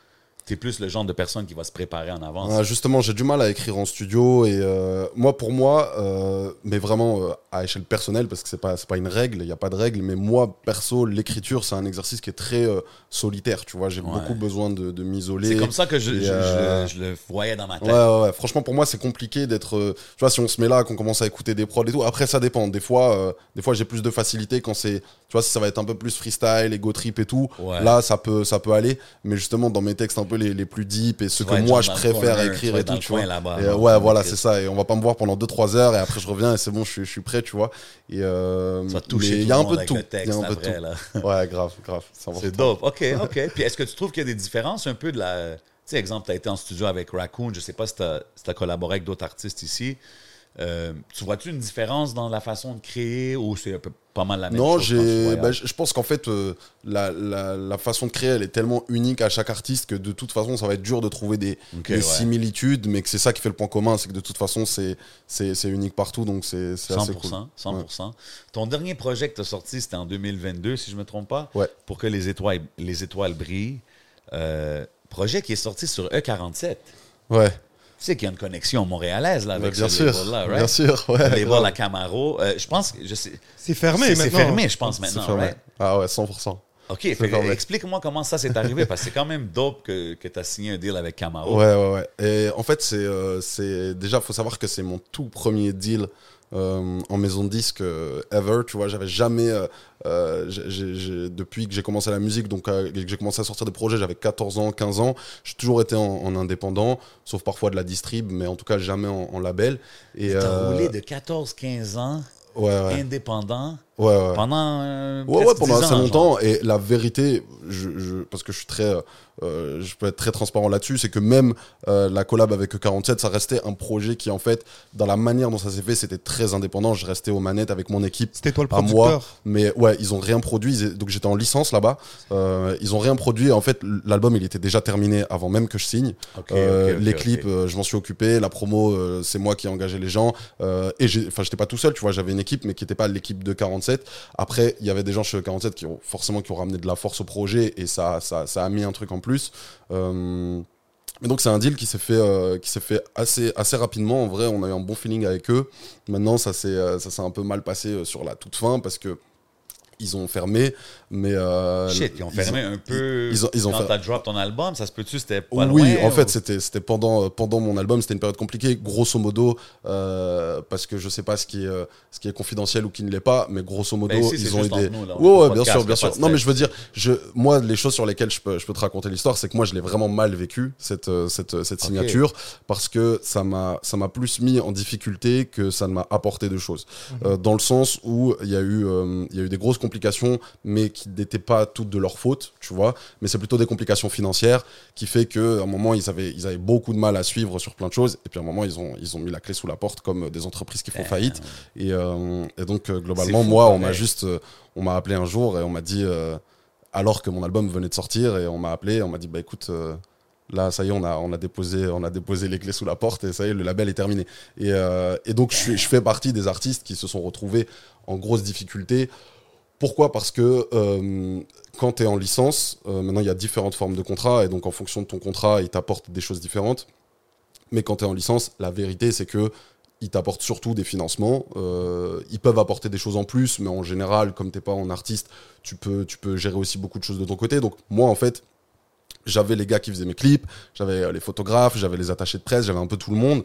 tu es plus le genre de personne qui va se préparer en avance? Ah, justement, j'ai du mal à écrire en studio et euh, moi, pour moi, euh, mais vraiment euh, à échelle personnelle, parce que c'est pas pas une règle, il n'y a pas de règle, mais moi perso, l'écriture c'est un exercice qui est très solitaire, tu vois. J'ai Ouais. beaucoup besoin de, de m'isoler. c'est comme ça que je, et, je- je le- je le voyais dans ma tête. Ouais, ouais, ouais. Franchement, pour moi, c'est compliqué d'être. tu vois, si on se met là, qu'on commence à écouter des prods et tout. Après, ça dépend. Des fois, des fois, j'ai plus de facilité quand c'est. Tu vois, si ça va être un peu plus freestyle, ego trip et tout. Ouais. Là, ça peut, ça peut aller. Mais justement, dans mes textes un peu les, les plus deep et ceux que moi, je préfère corner, écrire et tout, tu vois. Et, euh, ouais, voilà, c'est ça. Et on va pas me voir pendant 2-3 heures et après, je reviens et c'est bon, je suis, je suis prêt, tu vois. Et euh, il y a un peu de tout. Il y a un peu de tout. Ouais, grave, grave. C'est dope. OK, OK. Puis est-ce que tu trouves qu'il y a des différences un peu de la. Tu sais, exemple, tu as été en studio avec Raccoon. Je sais pas si tu as, collaboré avec d'autres artistes ici. Euh, tu vois-tu une différence dans la façon de créer ou c'est pas mal la même Non, chose? j'ai, voyages? bah, je pense qu'en fait, euh, la, la, la façon de créer, elle est tellement unique à chaque artiste que de toute façon, ça va être dur de trouver des, ouais. similitudes, mais que c'est ça qui fait le point commun, c'est que de toute façon, c'est, unique partout, donc c'est, assez 100%, cool. 100%. Ton dernier projet que tu as sorti, c'était en 2022, si je ne me trompe pas. Ouais. Pour que les étoiles, les étoiles brillent. Euh, projet qui est sorti sur E47. Ouais, sais qu'il y a une connexion montréalaise là, avec bien ce sûr, label-là, right? bien sûr, ouais. Les grave. la Camaro. Euh, je pense que je sais. C'est fermé c'est- fermé, je pense maintenant. fermé. right? Ah ouais, 100%. Ok, explique-moi comment ça s'est arrivé parce que c'est quand même dope que, que tu as signé un deal avec Camaro. Ouais, ouais, ouais. Et en fait, c'est, euh, c'est déjà, faut savoir que c'est mon tout premier deal euh, en maison de disque euh, ever. Tu vois, j'avais jamais, euh, euh, j'ai- j'ai- j'ai- depuis que j'ai commencé la musique, donc euh, que j'ai commencé à sortir des projets, j'avais 14 ans, 15 ans. J'ai toujours été en, en indépendant, sauf parfois de la distrib, mais en tout cas jamais en, en label. Et euh, roulé de 14-15 ans, ouais, ouais, indépendant, ouais, ouais. pendant. euh, Ouais, ouais, pendant 10 assez ans, genre. longtemps. Et la vérité, je, je- parce que je suis très, euh, je peux être très transparent là-dessus, c'est que même euh, la collab avec E47, ça restait un projet qui, en fait, dans la manière dont ça s'est fait, c'était très indépendant. Je restais aux manettes avec mon équipe. C'était toi le À moi, producteur. mais ouais, ils ont rien produit. Ils- Donc j'étais en licence là-bas. Euh, ils ont rien produit. En fait, l'album il était déjà terminé avant même que je signe. Ok, Euh, ok, ok, les clips, euh, je m'en suis occupé. La promo, euh, c'est moi qui ai engagé les gens. Euh, et j'ai- enfin, j'étais pas tout seul. Tu vois, j'avais une équipe, mais qui n'était pas l'équipe de 47. Après, il y avait des gens chez 47 qui ont forcément qui ont ramené de la force au projet et ça, a mis un truc en plus. Euh, mais donc c'est un deal qui s'est fait, euh, assez, rapidement. En vrai, on a eu un bon feeling avec eux. Maintenant, ça s'est, euh, un peu mal passé euh, sur la toute fin parce que ils ont fermé. Mais euh, Shit, ils ont fermé un peu. ils ont- ils ont quand t'as drop ton album, ça se peut-tu, c'était pas oui, loin, en fait, ou- c'était c'était pendant, euh, pendant mon album, c'était une période compliquée, grosso modo, euh, parce que je sais pas ce qui, est, ce qui est confidentiel ou qui ne l'est pas, mais grosso modo, Ben, ici, ils ont nous, là, on Ouais, bien sûr, bien sûr. Non, mais je veux dire, je, moi, les choses sur lesquelles je peux, je peux te raconter l'histoire, c'est que moi, je l'ai vraiment mal vécu, cette, cette, signature, parce que ça m'a ça m'a plus mis en difficulté que ça ne m'a apporté de choses. Mhm. Euh, dans le sens où il y, a eu, euh, il y a eu des grosses complications, mais qui n'étaient pas toutes de leur faute, tu vois, mais c'est plutôt des complications financières qui fait qu'à un moment, ils avaient, ils avaient beaucoup de mal à suivre sur plein de choses, et puis à un moment, ils ont, ils ont mis la clé sous la porte comme des entreprises qui font faillite. Et, euh, et donc, euh, globalement, fou, moi, on m'a juste, euh, on m'a appelé un jour et on m'a dit, euh, alors que mon album venait de sortir, et on m'a appelé, on m'a dit, bah écoute, euh, là, ça y est, on a, on a déposé, on a déposé les clés sous la porte, et ça y est, le label est terminé. Et, euh, et donc, je fais partie des artistes qui se sont retrouvés en grosse difficulté. Pourquoi? Parce que euh, quand tu es en licence, euh, maintenant il y a différentes formes de contrats, et donc en fonction de ton contrat, ils t'apportent des choses différentes. Mais quand tu es en licence, la vérité, c'est que ils t'apportent surtout des financements. Euh, ils peuvent apporter des choses en plus, mais en général, comme t'es pas en artiste, tu peux, tu peux gérer aussi beaucoup de choses de ton côté. Donc moi, en fait, j'avais les gars qui faisaient mes clips, j'avais les photographes, j'avais les attachés de presse, j'avais un peu tout le monde.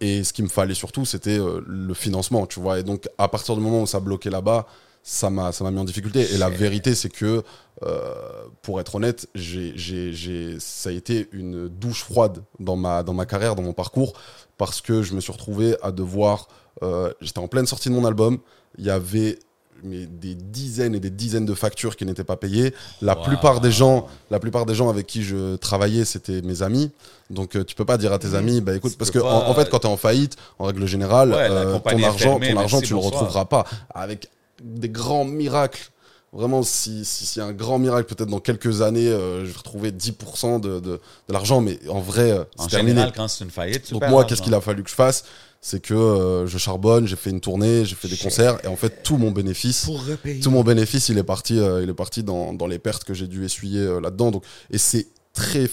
Et ce qu'il me fallait surtout, c'était le financement, tu vois. Et donc, à partir du moment où ça bloquait là-bas, ça m'a ça m'a mis en difficulté. Et la vérité, c'est que, euh, pour être honnête, j'ai j'ai- j'ai- ça a été une douche froide dans ma, dans ma carrière, dans mon parcours, parce que je me suis retrouvé à devoir... euh, J'étais en pleine sortie de mon album, il y avait mais des dizaines et des dizaines de factures qui n'étaient pas payées. La Wow. plupart des gens, la plupart des gens avec qui je travaillais, c'était mes amis. Donc euh, tu peux pas dire à tes amis, bah écoute, Tu parce que pas- en, en fait, quand tu es en faillite, en règle générale, Ouais, euh, ton argent, fermée, ton argent, tu le retrouveras pas. Avec des grands miracles. Vraiment, si si- y a un grand miracle, peut-être dans quelques années, euh, je vais retrouver 10% de, de, de l'argent, mais en vrai, euh, c'est terminé. général, quand c'est une faillite, Donc moi, qu'est-ce qu'il a fallu que je fasse? C'est que euh, je charbonne, j'ai fait une tournée, j'ai fait des concerts, et en fait, tout mon bénéfice, tout mon bénéfice, il est parti, euh, il est parti dans, dans les pertes que j'ai dû essuyer euh, là-dedans. Donc, et c'est très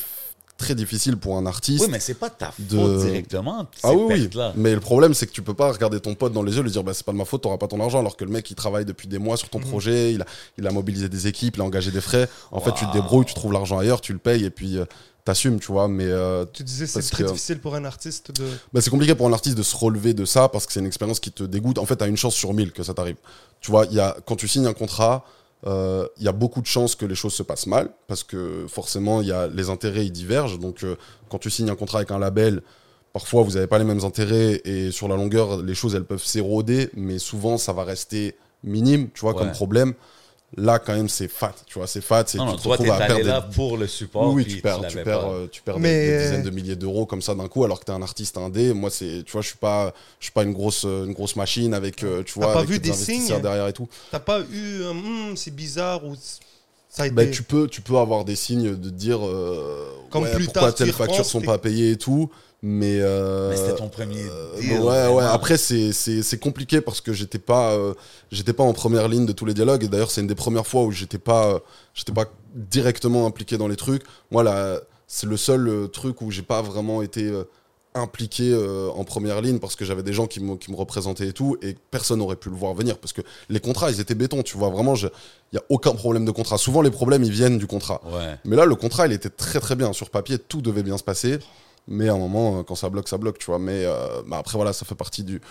très difficile pour un artiste. Oui, mais c'est pas ta faute de- directement, ah oui, oui. Mais le problème, c'est que tu peux pas regarder ton pote dans les yeux et lui dire bah, c'est pas de ma faute, t'auras pas ton argent, alors que le mec il travaille depuis des mois sur ton projet, il a, il a mobilisé des équipes, il a engagé des frais. En fait, tu te débrouilles, tu trouves l'argent ailleurs, tu le payes et puis euh, t'assumes, tu vois. Mais euh, Tu disais c'est très que- difficile pour un artiste de. bah, c'est compliqué pour un artiste de se relever de ça parce que c'est une expérience qui te dégoûte. En fait, t'as une chance sur mille que ça t'arrive. Tu vois, il y a, quand tu signes un contrat, euh, il y a beaucoup de chances que les choses se passent mal parce que forcément, il y a les intérêts ils divergent. Donc, euh, quand tu signes un contrat avec un label, parfois vous n'avez pas les mêmes intérêts et sur la longueur, les choses elles peuvent s'éroder, mais souvent ça va rester minime, tu vois, Ouais. comme problème. Là, quand même, c'est fat, tu vois, c'est fat. c'est- tu te toi, retrouves à perdre là des- pour le support. oui, tu perds, tu l'avais perds, pas. euh, tu perds des- Mais, des, dizaines de milliers d'euros comme ça d'un coup, alors que t'es un artiste indé. Moi, c'est, tu vois, je suis pas, je suis pas une grosse, euh, une grosse machine avec, euh, tu vois, pas avec vu des signes derrière et tout. T'as pas eu un Hmm, c'est bizarre ou ça a été. Ben, tu peux, tu peux avoir des signes de dire, euh, Comme ouais, plus pourquoi telles factures repenses, sont pas payées et tout, mais. euh, Mais c'était ton premier deal. ouais, ouais. Après, c'est, c'est, c'est compliqué parce que j'étais pas, euh, j'étais pas en première ligne de tous les dialogues. Et d'ailleurs, c'est une des premières fois où j'étais pas, euh, j'étais pas directement impliqué dans les trucs. Moi, c'est le seul truc où j'ai pas vraiment été impliqué euh, en première ligne parce que j'avais des gens qui me, qui me représentaient et tout. Et personne n'aurait pu le voir venir parce que les contrats, ils étaient béton. Tu vois, vraiment, il y a aucun problème de contrat. Souvent, les problèmes, ils viennent du contrat. Ouais. Mais là, le contrat, il était très très bien. Sur papier, tout devait bien se passer. Mais à un moment, euh, quand ça bloque, ça bloque, tu vois. Mais euh, bah, après, voilà, ça fait partie du,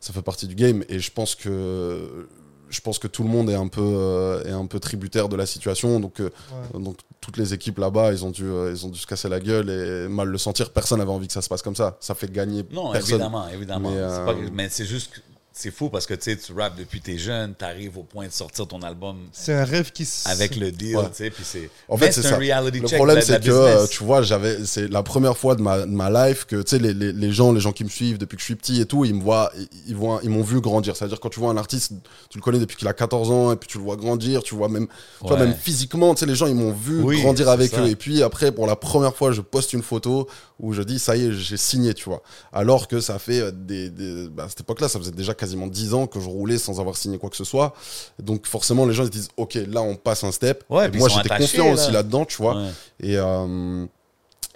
ça fait partie du game. Et je pense que, je pense que tout le monde est un peu, euh, est un peu tributaire de la situation. Donc, euh, donc toutes les équipes là-bas, ils ont dû, euh, ils ont dû se casser la gueule et mal le sentir. Personne n'avait envie que ça se passe comme ça. Ça fait gagner Non, personne. évidemment, évidemment. Mais, C'est euh, pas- Mais c'est juste que c'est fou parce que tu sais, tu rappes depuis tes jeunes, tu arrives au point de sortir ton album C'est un rêve qui avec le deal, Ouais. tu sais, puis c'est. En fait, c'est un ça. reality Le check problème, c'est que, euh, business. tu vois, j'avais, c'est la première fois de ma, de ma life que, tu sais, les, les, les gens, les gens qui me suivent depuis que je suis petit et tout, ils me voient, ils, voient, ils m'ont vu grandir. C'est-à-dire, quand tu vois un artiste, tu le connais depuis qu'il a 14 ans, et puis tu le vois grandir, tu vois même, tu vois, Ouais. même physiquement, tu sais, les gens, ils m'ont vu Oui, grandir avec ça. eux. Et puis après, pour la première fois, je poste une photo où je dis, ça y est, j'ai signé, tu vois. Alors que ça fait euh, des, des- bah, à cette époque-là, ça faisait déjà quasiment 10 ans que je roulais sans avoir signé quoi que ce soit. Donc, forcément, les gens, se disent, OK, là, on passe un step. Ouais, Et puis moi, j'étais confiant là. aussi là-dedans, tu vois. Ouais. Et, euh,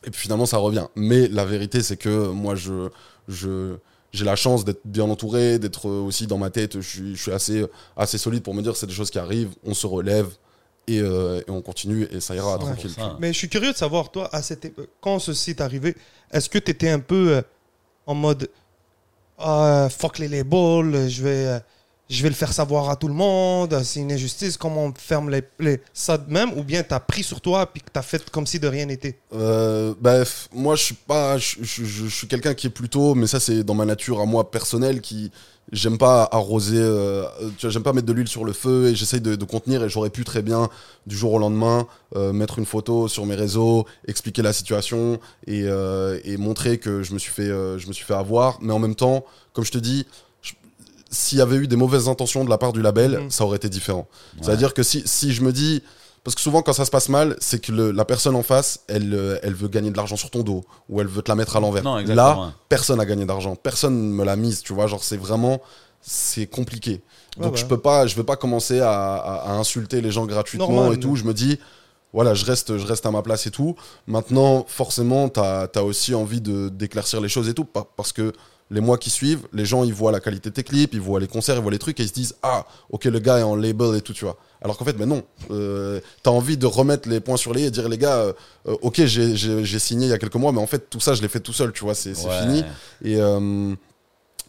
et puis finalement, ça revient. Mais la vérité, c'est que moi, je, je, j'ai la chance d'être bien entouré, d'être aussi dans ma tête. Je suis, je suis assez, assez solide pour me dire c'est des choses qui arrivent, on se relève et, euh, et on continue et ça ira tranquille. 100%. Mais je suis curieux de savoir, toi, à cette époque, quand ceci est arrivé, est-ce que tu étais un peu euh, en mode Ah, fuck les labels, euh, je vais, euh, je vais le faire savoir à tout le monde, c'est une injustice, comment on ferme les, les- ça de même, ou bien tu as pris sur toi et que tu as fait comme si de rien n'était? Euh, bref, moi, je suis pas, je, suis quelqu'un qui est plutôt, mais ça, c'est dans ma nature à moi personnelle qui, j'aime pas arroser, euh, j'aime pas mettre de l'huile sur le feu et j'essaye de, contenir et j'aurais pu très bien, du jour au lendemain, euh, mettre une photo sur mes réseaux, expliquer la situation et, euh, et montrer que je me suis fait, je me suis fait avoir, mais en même temps, comme je te dis, s'il y avait eu des mauvaises intentions de la part du label, Mhm. ça aurait été différent. C'est-à-dire que si, si je me dis, parce que souvent, quand ça se passe mal, c'est que le- la personne en face, elle, euh, elle veut gagner de l'argent sur ton dos ou elle veut te la mettre à l'envers. Là, personne n'a gagné d'argent. Personne me l'a mise, tu vois. Genre, c'est vraiment. C'est compliqué. Donc, Ouais, je peux pas, je vais pas commencer à, à- à insulter les gens gratuitement Normal, et tout. Je me dis. Voilà, je reste, je reste à ma place et tout. Maintenant, forcément, tu as, aussi envie de- d'éclaircir les choses et tout, pa- parce que les mois qui suivent, les gens, ils voient la qualité de tes clips, ils voient les concerts, ils voient les trucs et ils se disent Ah, ok, le gars est en label et tout, tu vois. Alors qu'en fait, mais non. Euh, tu as envie de remettre les points sur les i et dire Les gars, euh, euh, ok, j'ai- j'ai j'ai signé il y a quelques mois, mais en fait, tout ça, je l'ai fait tout seul, tu vois, c'est c'est Ouais. fini. Et. euh,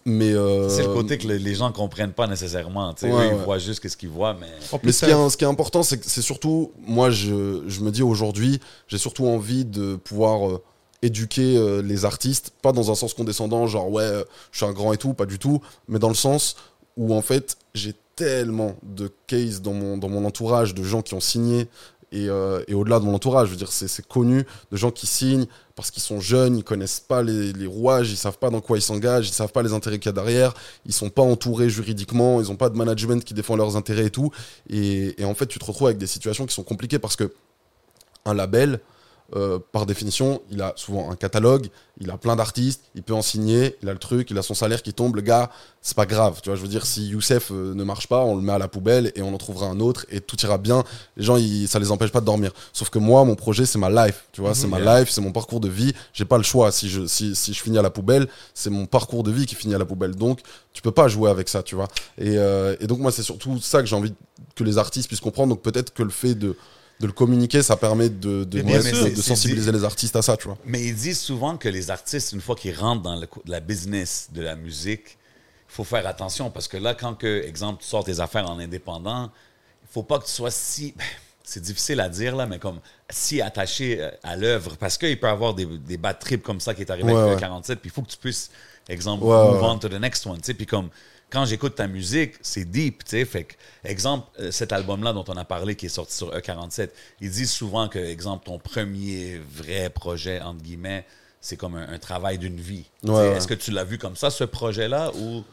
mais. euh, C'est le côté que le- les gens comprennent pas nécessairement. tu sais. Ouais, Eux, ils ouais. voient juste ce qu'ils voient, mais. En Mais ce qui, est, ce qui est important, c'est que c'est surtout, moi, je, je me dis aujourd'hui, j'ai surtout envie de pouvoir euh, éduquer euh, les artistes, pas dans un sens condescendant, genre ouais, euh, je suis un grand et tout, pas du tout, mais dans le sens où en fait, j'ai tellement de cases dans mon, dans mon entourage de gens qui ont signé. Et, euh, et au-delà de mon entourage, je veux dire, c'est connu de gens qui signent parce qu'ils sont jeunes, ils connaissent pas les, les rouages, ils savent pas dans quoi ils s'engagent, ils savent pas les intérêts qu'il y a derrière, ils sont pas entourés juridiquement, ils ont pas de management qui défend leurs intérêts et tout. Et, et en fait, tu te retrouves avec des situations qui sont compliquées parce que un label, euh, par définition, il a souvent un catalogue, il a plein d'artistes, il peut en signer, il a le truc, il a son salaire qui tombe, le gars, c'est pas grave. Tu vois, je veux dire, si Youssef euh, ne marche pas, on le met à la poubelle et on en trouvera un autre et tout ira bien. Les gens, ils- ça les empêche pas de dormir. Sauf que moi, mon projet, c'est ma life. Tu vois, c'est ma Yeah. life, c'est mon parcours de vie. J'ai pas le choix. Si je, si, si je finis à la poubelle, c'est mon parcours de vie qui finit à la poubelle. Donc, tu peux pas jouer avec ça, tu vois. Et, euh, et donc, moi, c'est surtout ça que j'ai envie que les artistes puissent comprendre. Donc, peut-être que le fait de de le communiquer, ça permet de, de, Mais bien de- sûr. de- de sensibiliser les artistes à ça, tu vois. Mais ils disent souvent que les artistes, une fois qu'ils rentrent dans le, la business de la musique, il faut faire attention parce que là, quand, que, exemple, tu sors tes affaires en indépendant, il faut pas que tu sois si. c'est difficile à dire, là, mais comme si attaché euh, à l'œuvre, parce qu'il peut y avoir des, des bad trips comme ça qui est arrivé Ouais, avec ouais. 47, puis il faut que tu puisses, exemple, Ouais, move on to the next one, tu sais, puis comme quand j'écoute ta musique, c'est deep, tu sais, fait que, exemple, euh, cet album-là dont on a parlé qui est sorti sur E47, ils disent souvent que, exemple, ton premier vrai projet, entre guillemets, c'est comme un, un travail d'une vie. Ouais, ouais. Est-ce que tu l'as vu comme ça, ce projet-là, ou...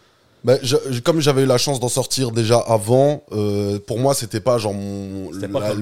Ben, je- je- comme j'avais eu la chance d'en sortir déjà avant, euh, pour moi c'était pas genre mon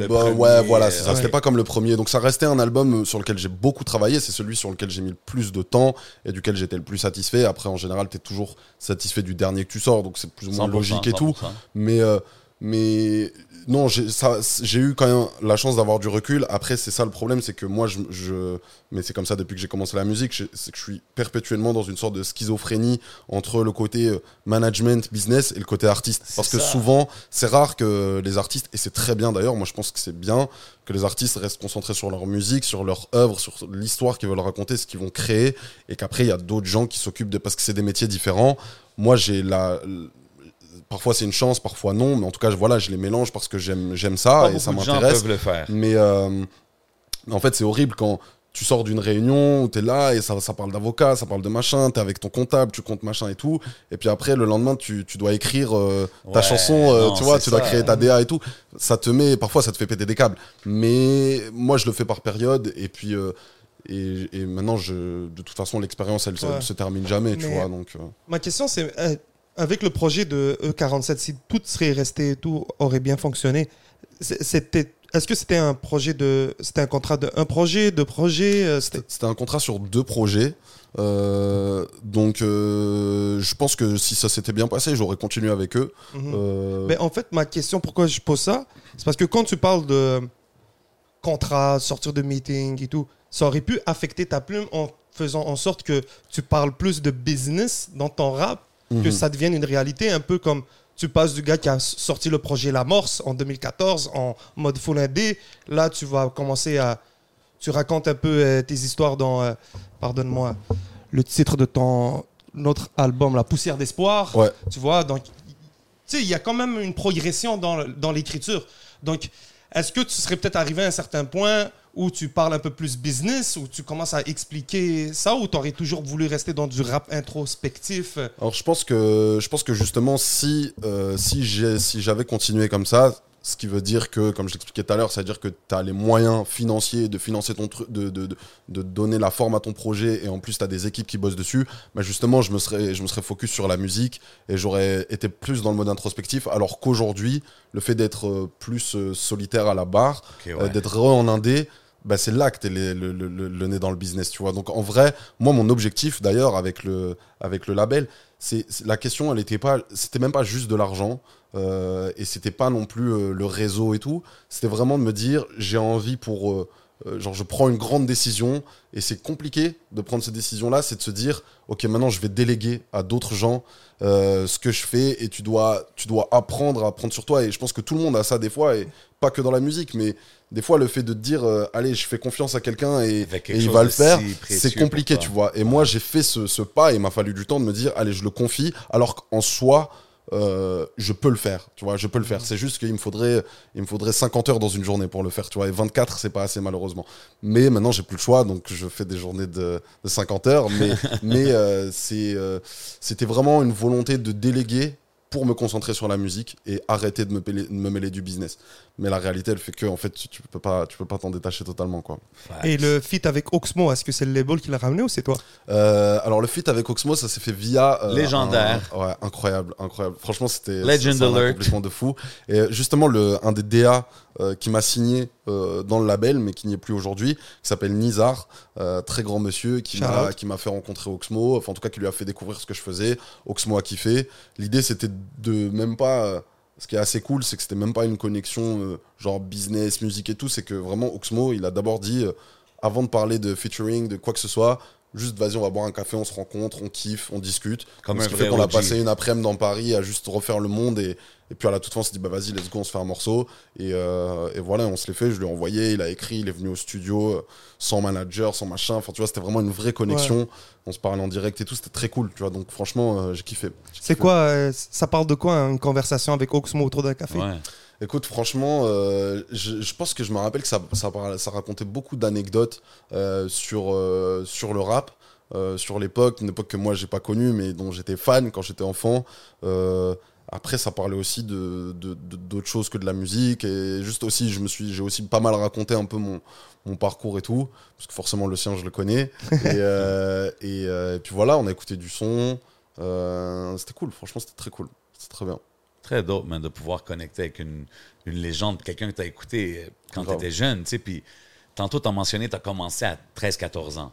pas ouais voilà c'est euh, ça ouais. c'était pas comme le premier. Donc ça restait un album sur lequel j'ai beaucoup travaillé. C'est celui sur lequel j'ai mis le plus de temps et duquel j'étais le plus satisfait. Après en général t'es toujours satisfait du dernier que tu sors. Donc c'est plus ou moins 100%, logique et tout. 100%. mais euh, mais non j'ai eu quand même la chance d'avoir du recul. Après c'est ça le problème c'est que moi je, je mais c'est comme ça depuis que j'ai commencé la musique c'est que je suis perpétuellement dans une sorte de schizophrénie entre le côté euh, management business et le côté artiste. Parce que ça. souvent c'est rare que les artistes et c'est très bien d'ailleurs moi je pense que c'est bien que les artistes restent concentrés sur leur musique sur leur œuvre sur l'histoire qu'ils veulent raconter ce qu'ils vont créer et qu'après il y a d'autres gens qui s'occupent de parce que c'est des métiers différents. Moi j'ai la parfois c'est une chance, parfois non, mais en tout cas, je- voilà, je les mélange parce que j'aime j'aime ça Pas et ça m'intéresse. faire. Mais euh, en fait, c'est horrible quand tu sors d'une réunion où tu es là et ça, ça parle d'avocat, ça parle de machin, tu es avec ton comptable, tu comptes machin et tout. Et puis après, le lendemain, tu, tu dois écrire euh, ta Ouais, chanson, euh, non, tu vois, tu dois créer ta DA et tout. Ça te met, parfois, ça te fait péter des câbles. Mais moi, je le fais par période et puis. euh, et, et maintenant, je, de toute façon, l'expérience, elle, se- Ouais. elle se termine jamais, tu Mais- vois. Donc, euh, Ma question, c'est euh, avec le projet de E47, si tout serait resté, tout aurait bien fonctionné, c'était. Est-ce que c'était un projet de, c'était un contrat de un projet, deux projets, euh, c'était- un contrat sur deux projets. Euh, donc, euh, je pense que si ça s'était bien passé, j'aurais continué avec eux. Mhm. Euh, Mais en fait, ma question, pourquoi je pose ça, c'est parce que quand tu parles de contrat, sortir de meeting et tout, ça aurait pu affecter ta plume en faisant en sorte que tu parles plus de business dans ton rap, que Mhm. ça devienne une réalité, un peu comme tu passes du gars qui a sorti le projet L'Amorce en 2014 en mode full indé, là tu vas commencer à... Tu racontes un peu euh, tes histoires dans, euh, pardonne-moi, le titre de ton notre album, La Poussière d'Espoir. Ouais. Tu vois, donc, tu sais, il y a quand même une progression dans, dans l'écriture. Donc, est-ce que tu serais peut-être arrivé à un certain point où tu parles un peu plus business, où tu commences à expliquer ça, ou tu aurais toujours voulu rester dans du rap introspectif? Alors je pense que je pense que justement si euh, si j'ai si j'avais continué comme ça, ce qui veut dire que comme je l'expliquais tout à l'heure, c'est-à-dire que tu as les moyens financiers de financer ton truc de, de, de, de donner la forme à ton projet et en plus tu as des équipes qui bossent dessus, bah justement je me serais je me serais focus sur la musique et j'aurais été plus dans le mode introspectif alors qu'aujourd'hui le fait d'être euh, plus euh, solitaire à la barre, Ok, euh, ouais. d'être re en indé, bah, c'est là que tu le, le, le, le nez dans le business, tu vois. Donc en vrai, moi mon objectif d'ailleurs avec le, avec le label, c'est c'est- la question, elle était pas, c'était même pas juste de l'argent euh, et c'était pas non plus euh, le réseau et tout. C'était vraiment de me dire, j'ai envie pour, euh, euh, genre je prends une grande décision. Et c'est compliqué de prendre cette décision-là, c'est de se dire, ok maintenant je vais déléguer à d'autres gens ce que je fais. Et tu dois, tu dois apprendre à prendre sur toi. Et je pense que tout le monde a ça des fois et pas que dans la musique, mais des fois le fait de te dire, allez je fais confiance à quelqu'un et, il va le faire, si c'est compliqué, tu vois. Et moi, j'ai fait ce, ce pas. Et il m'a fallu du temps de me dire, allez, je le confie, alors qu'en soi, euh, je peux le faire, tu vois, je peux le faire. C'est juste qu'il me faudrait, il me faudrait 50 heures dans une journée pour le faire, tu vois. Et 24, c'est pas assez, malheureusement. Mais maintenant, j'ai plus le choix, donc je fais des journées de, de 50 heures. Mais, mais euh, c'est, euh, c'était vraiment une volonté de déléguer pour me concentrer sur la musique et arrêter de me, mêler- de me mêler du business. Mais la réalité, elle fait que, en fait, tu, tu peux pas, tu peux pas t'en détacher totalement, quoi. Et le feat avec Oxmo, est-ce que c'est le label qui l'a ramené ou c'est toi? Euh, alors le feat avec Oxmo, ça s'est fait via euh, Légendaire. un- ouais, incroyable, incroyable. Franchement, c'était accomplissement de fou. Et justement, le un des DA euh, qui m'a signé euh, dans le label, mais qui n'y est plus aujourd'hui, qui s'appelle Nizar, euh, très grand monsieur, qui m'a out. qui m'a fait rencontrer Oxmo, enfin en tout cas qui lui a fait découvrir ce que je faisais. Oxmo a kiffé. L'idée, c'était de même pas ce qui est assez cool, c'est que c'était même pas une connexion genre business, musique et tout. C'est que vraiment, Oxmo, il a d'abord dit, avant de parler de featuring, de quoi que ce soit, juste vas-y, on va boire un café, on se rencontre, on kiffe, on discute. Comme ce qui fait qu'on a passé une après-midi dans Paris à juste refaire le monde. Et, et puis à la toute fin, on s'est dit, bah vas-y, let's go, on se fait un morceau. Et, euh, et voilà, on se l'est fait. Je lui ai envoyé, il a écrit, il est venu au studio euh, sans manager, sans machin. Enfin, tu vois, c'était vraiment une vraie connexion. On se parlait en direct et tout, c'était très cool, tu vois. Donc franchement, euh, j'ai kiffé. C'est quoi euh, Ça parle de quoi, une conversation avec Oxmo autour d'un café? Ouais. Écoute, franchement, euh, je, je pense que je me rappelle que ça, ça, par- ça racontait beaucoup d'anecdotes euh, sur, euh, sur le rap, sur l'époque, une époque que moi j'ai pas connue, mais dont j'étais fan quand j'étais enfant. Après, ça parlait aussi de d'autres choses que de la musique et juste aussi, je me suis, j'ai aussi pas mal raconté un peu mon, mon parcours et tout, parce que forcément le sien je le connais. et, et, et puis voilà, on a écouté du son. C'était cool, franchement, c'était très cool, c'était très bien. Très dope, man, de pouvoir connecter avec une, une légende, quelqu'un que tu as écouté euh, quand tu étais jeune. tu sais, Puis tantôt, tu as mentionné, tu as commencé à 13-14 ans.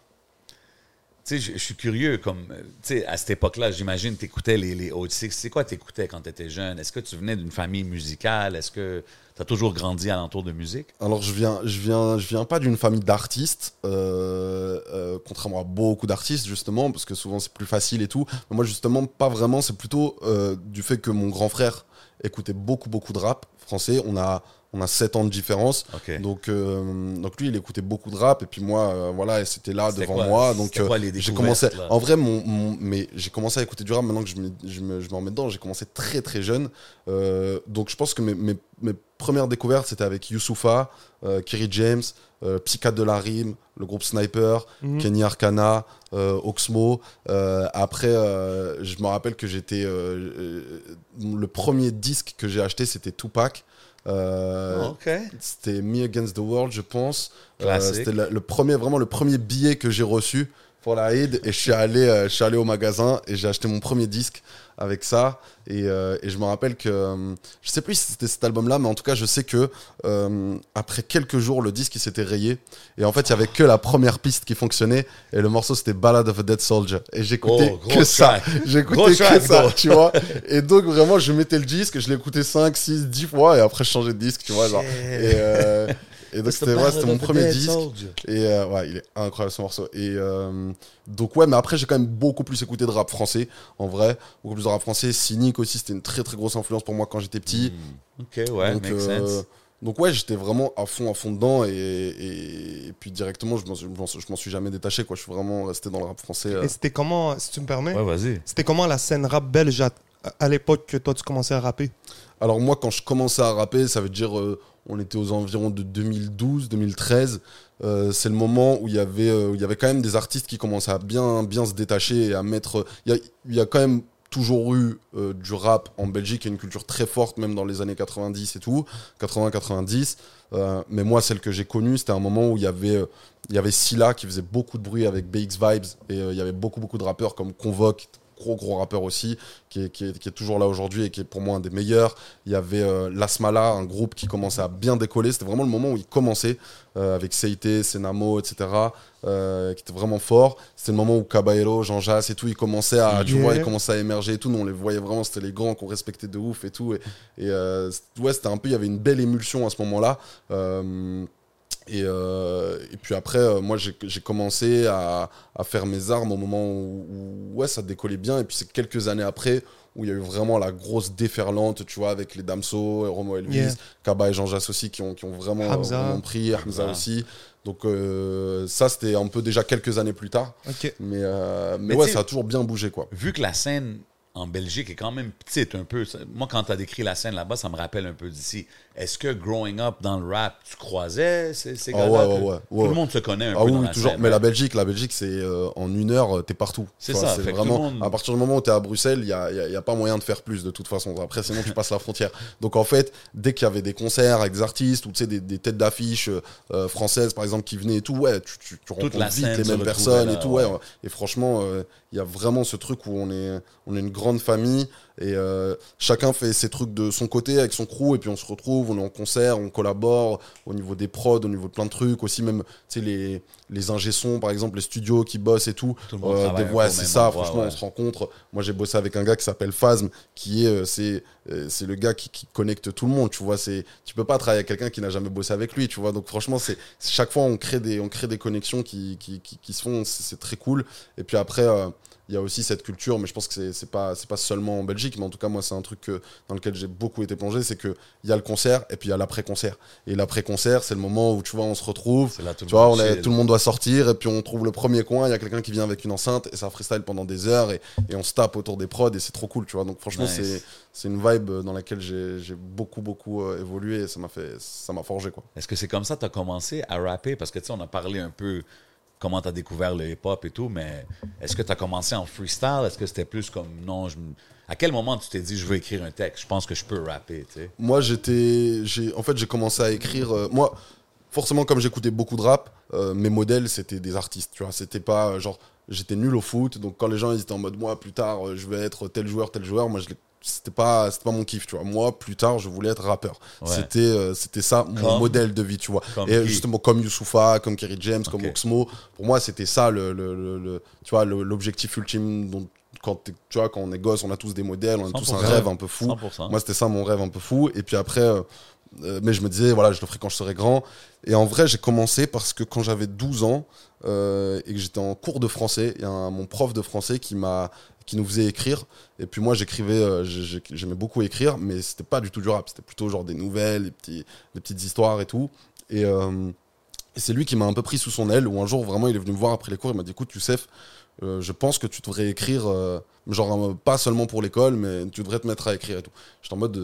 Sais, je suis curieux, comme, euh, tu sais, à cette époque-là, j'imagine, tu écoutais les, les. C'est quoi tu écoutais quand tu étais jeune? Est-ce que tu venais d'une famille musicale? Est-ce que tu as toujours grandi alentour de musique? Alors je viens, je viens, je viens pas d'une famille d'artistes, euh, euh, contrairement à beaucoup d'artistes justement, parce que souvent c'est plus facile et tout. Moi justement pas vraiment. C'est plutôt du fait que mon grand frère écoutait beaucoup beaucoup de rap français. On a on a 7 ans de différence. Donc, euh, donc lui, il écoutait beaucoup de rap et puis moi, euh, voilà, c'était là devant quoi- moi. Donc les j'ai découvertes, commencé. là? En vrai, mon, mon- mais j'ai commencé à écouter du rap maintenant que je me, je me, je me remets dedans. J'ai commencé très très jeune. Euh, donc je pense que mes, mes, mes premières découvertes c'était avec Youssoufa, euh, Kerry James, euh, Psychiatre de la Rime, le groupe Sniper, Mhm. Kenny Arcana, euh, Oxmo. Euh, après, euh, je me rappelle que j'étais euh, euh, le premier disque que j'ai acheté c'était Tupac. Euh, OK. c'était Me Against the World, je pense. Euh, c'était le premier, vraiment le premier billet que j'ai reçu pour la Eid. Et je suis allé, euh, je suis allé au magasin et j'ai acheté mon premier disque avec ça. Et, euh, et je me rappelle que, euh, je sais plus si c'était cet album-là, mais en tout cas, je sais que euh, après quelques jours, le disque il s'était rayé. Et en fait, il y avait que la première piste qui fonctionnait. Et le morceau, c'était Ballad of a Dead Soldier. Et j'écoutais Oh, que ça. J'écoutais que track, ça, tu vois. Et donc, vraiment, je mettais le disque, je l'écoutais 5, 6, 10 fois. Et après, je changeais de disque, tu vois. Genre. Et, euh, et donc, c'était ouais, mon premier disque. Et euh, ouais, il est incroyable ce morceau. Et euh, donc, ouais, mais après, j'ai quand même beaucoup plus écouté de rap français, en vrai. Beaucoup plus de rap français. Cynique aussi, c'était une très très grosse influence pour moi quand j'étais petit. OK, ouais, donc, makes euh, sense. donc, ouais, j'étais vraiment à fond, à fond dedans. Et, et, et puis, directement, je m'en suis- je m'en je m'en suis jamais détaché, quoi. Je suis vraiment resté dans le rap français. euh. Et c'était comment, si tu me permets, Ouais, vas-y. c'était comment la scène rap belge à, à l'époque que toi tu commençais à rapper? Alors moi, quand je commençais à rapper, ça veut dire, euh, on était aux environs de 2012, 2013. Euh, c'est le moment où il y avait, euh, il y avait quand même des artistes qui commençaient à bien, se détacher et à mettre. Il y a, quand même toujours eu euh, du rap en Belgique, a une culture très forte, même dans les années 90 et tout, 80-90. Euh, mais moi, celle que j'ai connue, c'était un moment où il y avait, euh, Scylla qui faisait beaucoup de bruit avec BX Vibes et il y avait beaucoup, beaucoup de rappeurs comme Convoque, gros, gros rappeur aussi, qui est, qui est- qui est toujours là aujourd'hui et qui est pour moi un des meilleurs. Il y avait euh, Lasmala, un groupe qui commençait à bien décoller. C'était vraiment le moment où il commençait euh, avec Seite, Senamo, etc. euh, qui était vraiment fort. C'était le moment où Caballero, Jean Jass et tout, ils commençaient à, tu vois, ils commençaient à émerger et tout. Nous, on les voyait vraiment, c'était les grands qu'on respectait de ouf et tout. Et, et ouais, c'était un peu, il y avait une belle émulsion à ce moment-là. Euh, et, euh, et puis après, euh, moi, j'ai commencé à, à faire mes armes au moment où, où, ouais, ça décollait bien. Et puis c'est quelques années après où il y a eu vraiment la grosse déferlante, tu vois, avec les Damso, Romo Elvis, Yeah. Kaba et Jean Jass aussi, qui ont, qui ont vraiment, Hamza. vraiment pris, Hamza aussi. Donc euh, ça, c'était un peu déjà quelques années plus tard. Mais, euh, mais, Mais ouais, ça a toujours bien bougé, quoi. vu que la scène en Belgique est quand même petite un peu. Moi, quand tu as décrit la scène là-bas, ça me rappelle un peu d'ici. Est-ce que growing up dans le rap, tu croisais ces, ces Ah gars-là? ouais, ouais, ouais, Tout le monde se connaît un Ah peu oui, dans oui, la toujours. scène, mais la Belgique, la Belgique, c'est euh, en une heure, t'es partout. C'est ça, C'est fait vraiment. monde- À partir du moment où t'es à Bruxelles, il y a, y a- y a pas moyen de faire plus de toute façon. Après, sinon tu passes la frontière. Donc en fait, dès qu'il y avait des concerts avec des artistes ou des, des têtes d'affiche euh, françaises par exemple qui venaient et tout, ouais, tu, tu, tu rencontres vite scène les mêmes personnes là, et tout. Ouais. ouais. Et franchement, euh, il y a vraiment ce truc où on est, on est une grande famille et euh, chacun fait ses trucs de son côté avec son crew et puis on se retrouve, on est en concert, on collabore au niveau des prods, au niveau de plein de trucs, aussi même tu sais les les ingé sons par exemple, les studios qui bossent et tout. Euh, des voix, c'est ça, endroit, franchement ouais. on se rencontre. Moi j'ai bossé avec un gars qui s'appelle Phasm qui est euh, c'est euh, c'est le gars qui, qui connecte tout le monde, tu vois, c'est tu peux pas travailler avec quelqu'un qui n'a jamais bossé avec lui, tu vois. Donc franchement, c'est chaque fois on crée des on crée des connexions qui qui, qui, qui se font, c'est c'est très cool. Et puis après euh, il y a aussi cette culture, mais je pense que c'est- pas, c'est pas seulement en Belgique, mais en tout cas, moi, c'est un truc que- dans lequel j'ai beaucoup été plongé, c'est qu'il y a le concert et puis il y a l'après-concert. Et l'après-concert, c'est le moment où, tu vois, on se retrouve, là tout le tu vois, on est- tout le monde doit sortir et puis on trouve le premier coin, il y a quelqu'un qui vient avec une enceinte et ça freestyle pendant des heures et, et on se tape autour des prods et c'est trop cool, tu vois. Donc franchement, Nice. c'est c'est une vibe dans laquelle j'ai j'ai beaucoup, beaucoup euh, évolué et ça m'a fait, ça m'a forgé, quoi. Est-ce que c'est comme ça que tu as commencé à rapper? Parce que tu sais, on a parlé un peu comment tu as découvert le hip-hop et tout, mais est-ce que tu as commencé en freestyle? Est-ce que c'était plus comme non? Je... À quel moment tu t'es dit je veux écrire un texte? Je pense que je peux rapper. Moi, j'étais, en fait, j'ai commencé à écrire. euh, moi, forcément, comme j'écoutais beaucoup de rap, euh, mes modèles c'était des artistes. Tu vois, c'était pas genre, j'étais nul au foot. Donc quand les gens étaient en mode moi plus tard, euh, je vais être tel joueur, tel joueur, moi je l'ai- c'était pas, c'était pas mon kiff. Tu vois, moi plus tard, je voulais être rappeur. Ouais. C'était, euh, c'était ça mon Comme- modèle de vie. Tu vois. Et qui justement comme Youssoufa, comme Kerry James, comme. Oxmo. Pour moi, c'était ça le, le- le- le- tu vois, l'objectif ultime. Dont, quand tu vois, quand on est gosse, on a tous des modèles, on a tous un 100%. rêve un peu fou. 100%. Moi, c'était ça mon rêve un peu fou. Et puis après, euh, euh, mais je me disais, voilà, je le ferai quand je serai grand. Et en vrai, j'ai commencé parce que quand j'avais 12 ans et que j'étais en cours de français, il y a un- mon prof de français qui m'a qui nous faisait écrire. Et puis moi, j'écrivais, euh, j'ai- j'ai- j'aimais beaucoup écrire, mais c'était pas du tout du rap. C'était plutôt genre des nouvelles, des, petites histoires et tout. Et, euh, et c'est lui qui m'a un peu pris sous son aile, où un jour, vraiment, il est venu me voir après les cours, il m'a dit, écoute, Youssef, euh, je pense que tu devrais écrire, genre pas seulement pour l'école, mais tu devrais te mettre à écrire et tout. J'étais en mode,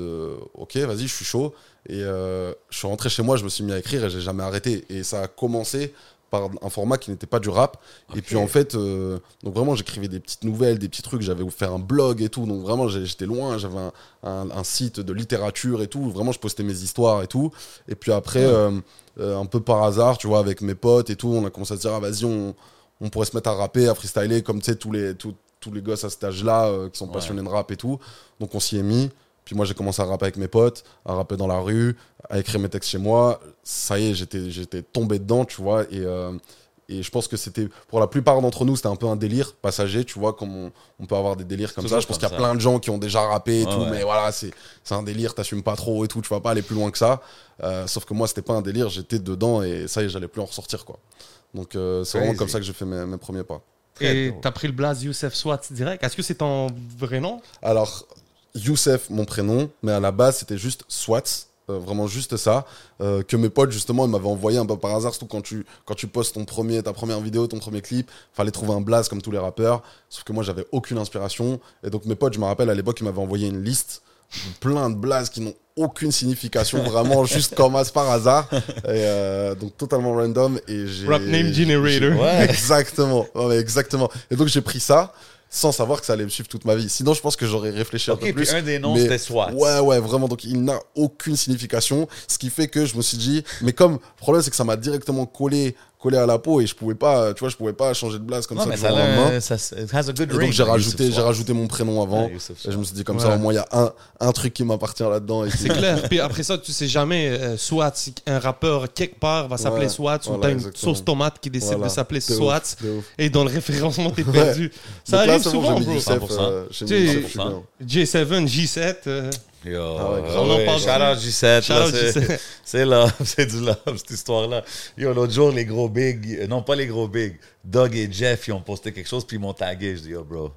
ok, vas-y, je suis chaud. Et je suis rentré chez moi, je me suis mis à écrire et j'ai jamais arrêté. Et ça a commencé par un format qui n'était pas du rap. Et puis en fait, euh, donc vraiment, j'écrivais des petites nouvelles, des petits trucs. J'avais fait un blog et tout. Donc vraiment, j'étais loin. J'avais un, un- un site de littérature et tout. Vraiment, je postais mes histoires et tout. Et puis après, euh, euh, un peu par hasard, tu vois, avec mes potes et tout, on a commencé à se dire, ah, vas-y, on, on pourrait se mettre à rapper, à freestyler, comme tu sais, tous les, tous, tous les gosses à cet âge-là qui sont Ouais. passionnés de rap et tout. Donc on s'y est mis. Puis moi, j'ai commencé à rapper avec mes potes, à rapper dans la rue, à écrire mes textes chez moi. Ça y est, j'étais, j'étais tombé dedans, tu vois. Et, euh, et je pense que c'était, pour la plupart d'entre nous, c'était un peu un délire passager, tu vois, comme on, on peut avoir des délires comme ça. Je pense qu'il y a ça. plein de gens qui ont déjà rappé et Ouais, tout, ouais. mais voilà, c'est, c'est un délire, t'assumes pas trop et tout, tu vas pas aller plus loin que ça. Euh, sauf que moi, c'était pas un délire, j'étais dedans et ça y est, j'allais plus en ressortir, quoi. Donc euh, c'est vraiment comme ça que j'ai fait mes, mes premiers pas. Et t'as pris le blaze Youssef Swat direct? Est-ce que c'est ton vrai nom? Alors, Youssef, mon prénom, mais à la base, c'était juste Swats. euh, vraiment juste ça euh, que mes potes justement ils m'avaient envoyé un peu par hasard surtout quand tu quand tu postes ton premier ta première vidéo ton premier clip fallait trouver un blaze comme tous les rappeurs sauf que moi j'avais aucune inspiration et donc mes potes je me rappelle à l'époque ils m'avaient envoyé une liste de plein de blazes qui n'ont aucune signification vraiment juste comme as par hasard et euh, donc totalement random et j'ai Rap name generator. Ouais. exactement ouais, exactement et donc j'ai pris ça sans savoir que ça allait me suivre toute ma vie sinon je pense que j'aurais réfléchi un Ok, peu puis plus un des noms, c'était SWAT. Ouais, ouais, vraiment. Donc, il n'a aucune signification. Ce qui fait que je me suis dit, mais comme, le problème, c'est que ça m'a directement collé, collé à la peau et je pouvais pas, tu vois, je pouvais pas changer de blase comme Non, ça mais ça, a- has a good ring. donc, j'ai Youssef rajouté, j'ai rajouté mon prénom avant. Ouais, Youssef Et Swat. je me suis dit, comme Ouais. ça, au moins, il y a un, un truc qui m'appartient là-dedans. C'est clair. Puis après ça, tu sais jamais, euh, soit un rappeur quelque part va s'appeler Ouais, Swat ou voilà, t'as une sauce tomate qui décide Voilà. de s'appeler Swat et dans le référencement t'es perdu. Ça Donc arrive souvent, bro. Youssef, 100%. euh, j'ai mis Tu sais, Youssef, je suis 100%. bien. J7, J7. euh, Yo, Ah ouais, ouais, on en parle shout out G7. Shout là, out c'est- G7. C'est love, c'est du love, cette histoire-là. Yo, l'autre jour, les gros bigs, non pas les gros bigs, Doug et Jeff, ils ont posté quelque chose, puis ils m'ont tagué. Je dis, yo, bro,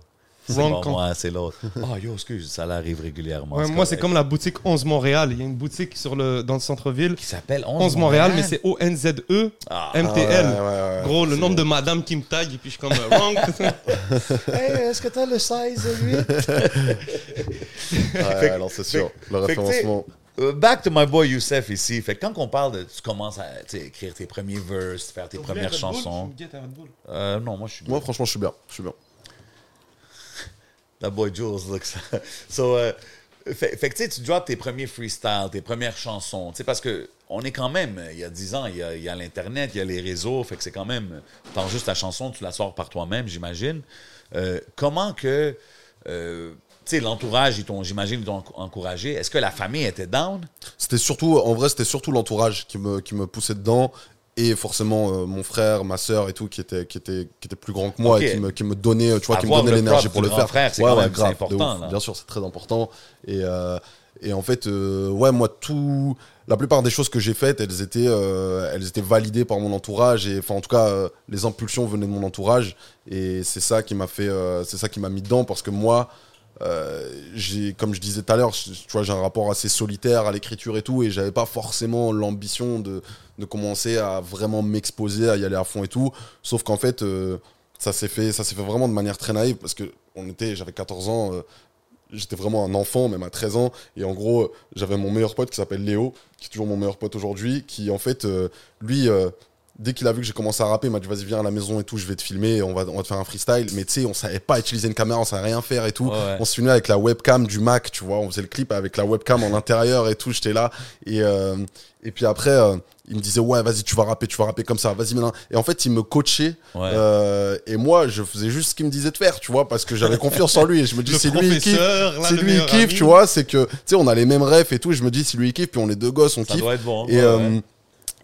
c'est Wrong pas moi, c'est l'autre. Ah, yo, excuse, ça l'arrive régulièrement. Ouais, moi, c'est comme la boutique 11 Montréal. Il y a une boutique sur le, dans le centre-ville. Qui s'appelle 11, 11 Montréal, mais c'est O-N-Z-E Ah. M-T-L. Ah ouais, ouais, ouais. Gros, le nombre de madame qui me tag et puis je suis comme euh, wrong. Hey, est-ce que t'as le size 8? Ouais, alors c'est sûr. Le référencement. Euh, back to my boy Youssef ici. Fait que quand on parle de. Tu commences à écrire tes premiers verses, faire tes premières chansons. Euh, non, moi je suis. Moi, franchement, je suis bien. Je suis bien. That boy Jules looks. so, euh, fait, que tu drops tes premiers freestyles, tes premières chansons. Tu sais, parce que on est quand même, il y a 10 ans, il y a, l'Internet, il y a les réseaux. Fait que c'est quand même. T'enregistres ta chanson, tu la sors par toi-même, j'imagine. Euh, comment que. euh, tu sais, l'entourage, j'imagine, ils t'ont encouragé? Est-ce que la famille était down? C'était surtout, en vrai, c'était surtout l'entourage qui me, qui me poussait dedans. Et forcément, euh, mon frère, ma sœur et tout, qui était, qui était, qui était plus grand que moi et qui me, qui me donnait, tu vois, qui me donnait l'énergie pour le faire. frère, c'est important, ouf. Bien sûr, c'est très important. Et, euh, et en fait, euh, ouais, moi, tout. la plupart des choses que j'ai faites, elles étaient, elles étaient validées par mon entourage et enfin en tout cas les impulsions venaient de mon entourage et c'est ça qui m'a fait, c'est ça qui m'a mis dedans parce que moi, j'ai, comme je disais tout à l'heure, j'ai un rapport assez solitaire à l'écriture et tout et j'avais pas forcément l'ambition de, commencer à vraiment m'exposer, à y aller à fond et tout. Sauf qu'en fait, euh, ça s'est fait, ça s'est fait vraiment de manière très naïve parce que était, j'avais 14 ans. euh, J'étais vraiment un enfant, même à 13 ans. Et en gros, euh, j'avais mon meilleur pote qui s'appelle Léo, qui est toujours mon meilleur pote aujourd'hui, qui en fait, euh, lui, euh, dès qu'il a vu que j'ai commencé à rapper, il m'a dit vas-y, viens à la maison et tout, je vais te filmer, on va, on va te faire un freestyle. Mais tu sais, on savait pas utiliser une caméra, on savait rien faire et tout. Ouais. On se filmait avec la webcam du Mac, tu vois. On faisait le clip avec la webcam en intérieur et tout, j'étais là. Et, euh, et puis après, euh, il me disait ouais, vas-y, tu vas rapper, tu vas rapper comme ça, vas-y maintenant. Et en fait, il me coachait. Ouais. euh, et moi, je faisais juste ce qu'il me disait de faire, tu vois, parce que j'avais confiance en lui. Et je me dis, c'est lui qui là, c'est lui meilleur kiffe, tu vois, c'est que, tu sais, on a les mêmes rêves et tout, et je me dis, si lui il kiffe, puis on est deux gosses, on Ça kiffe. doit être bon. hein. Et, Ouais, ouais.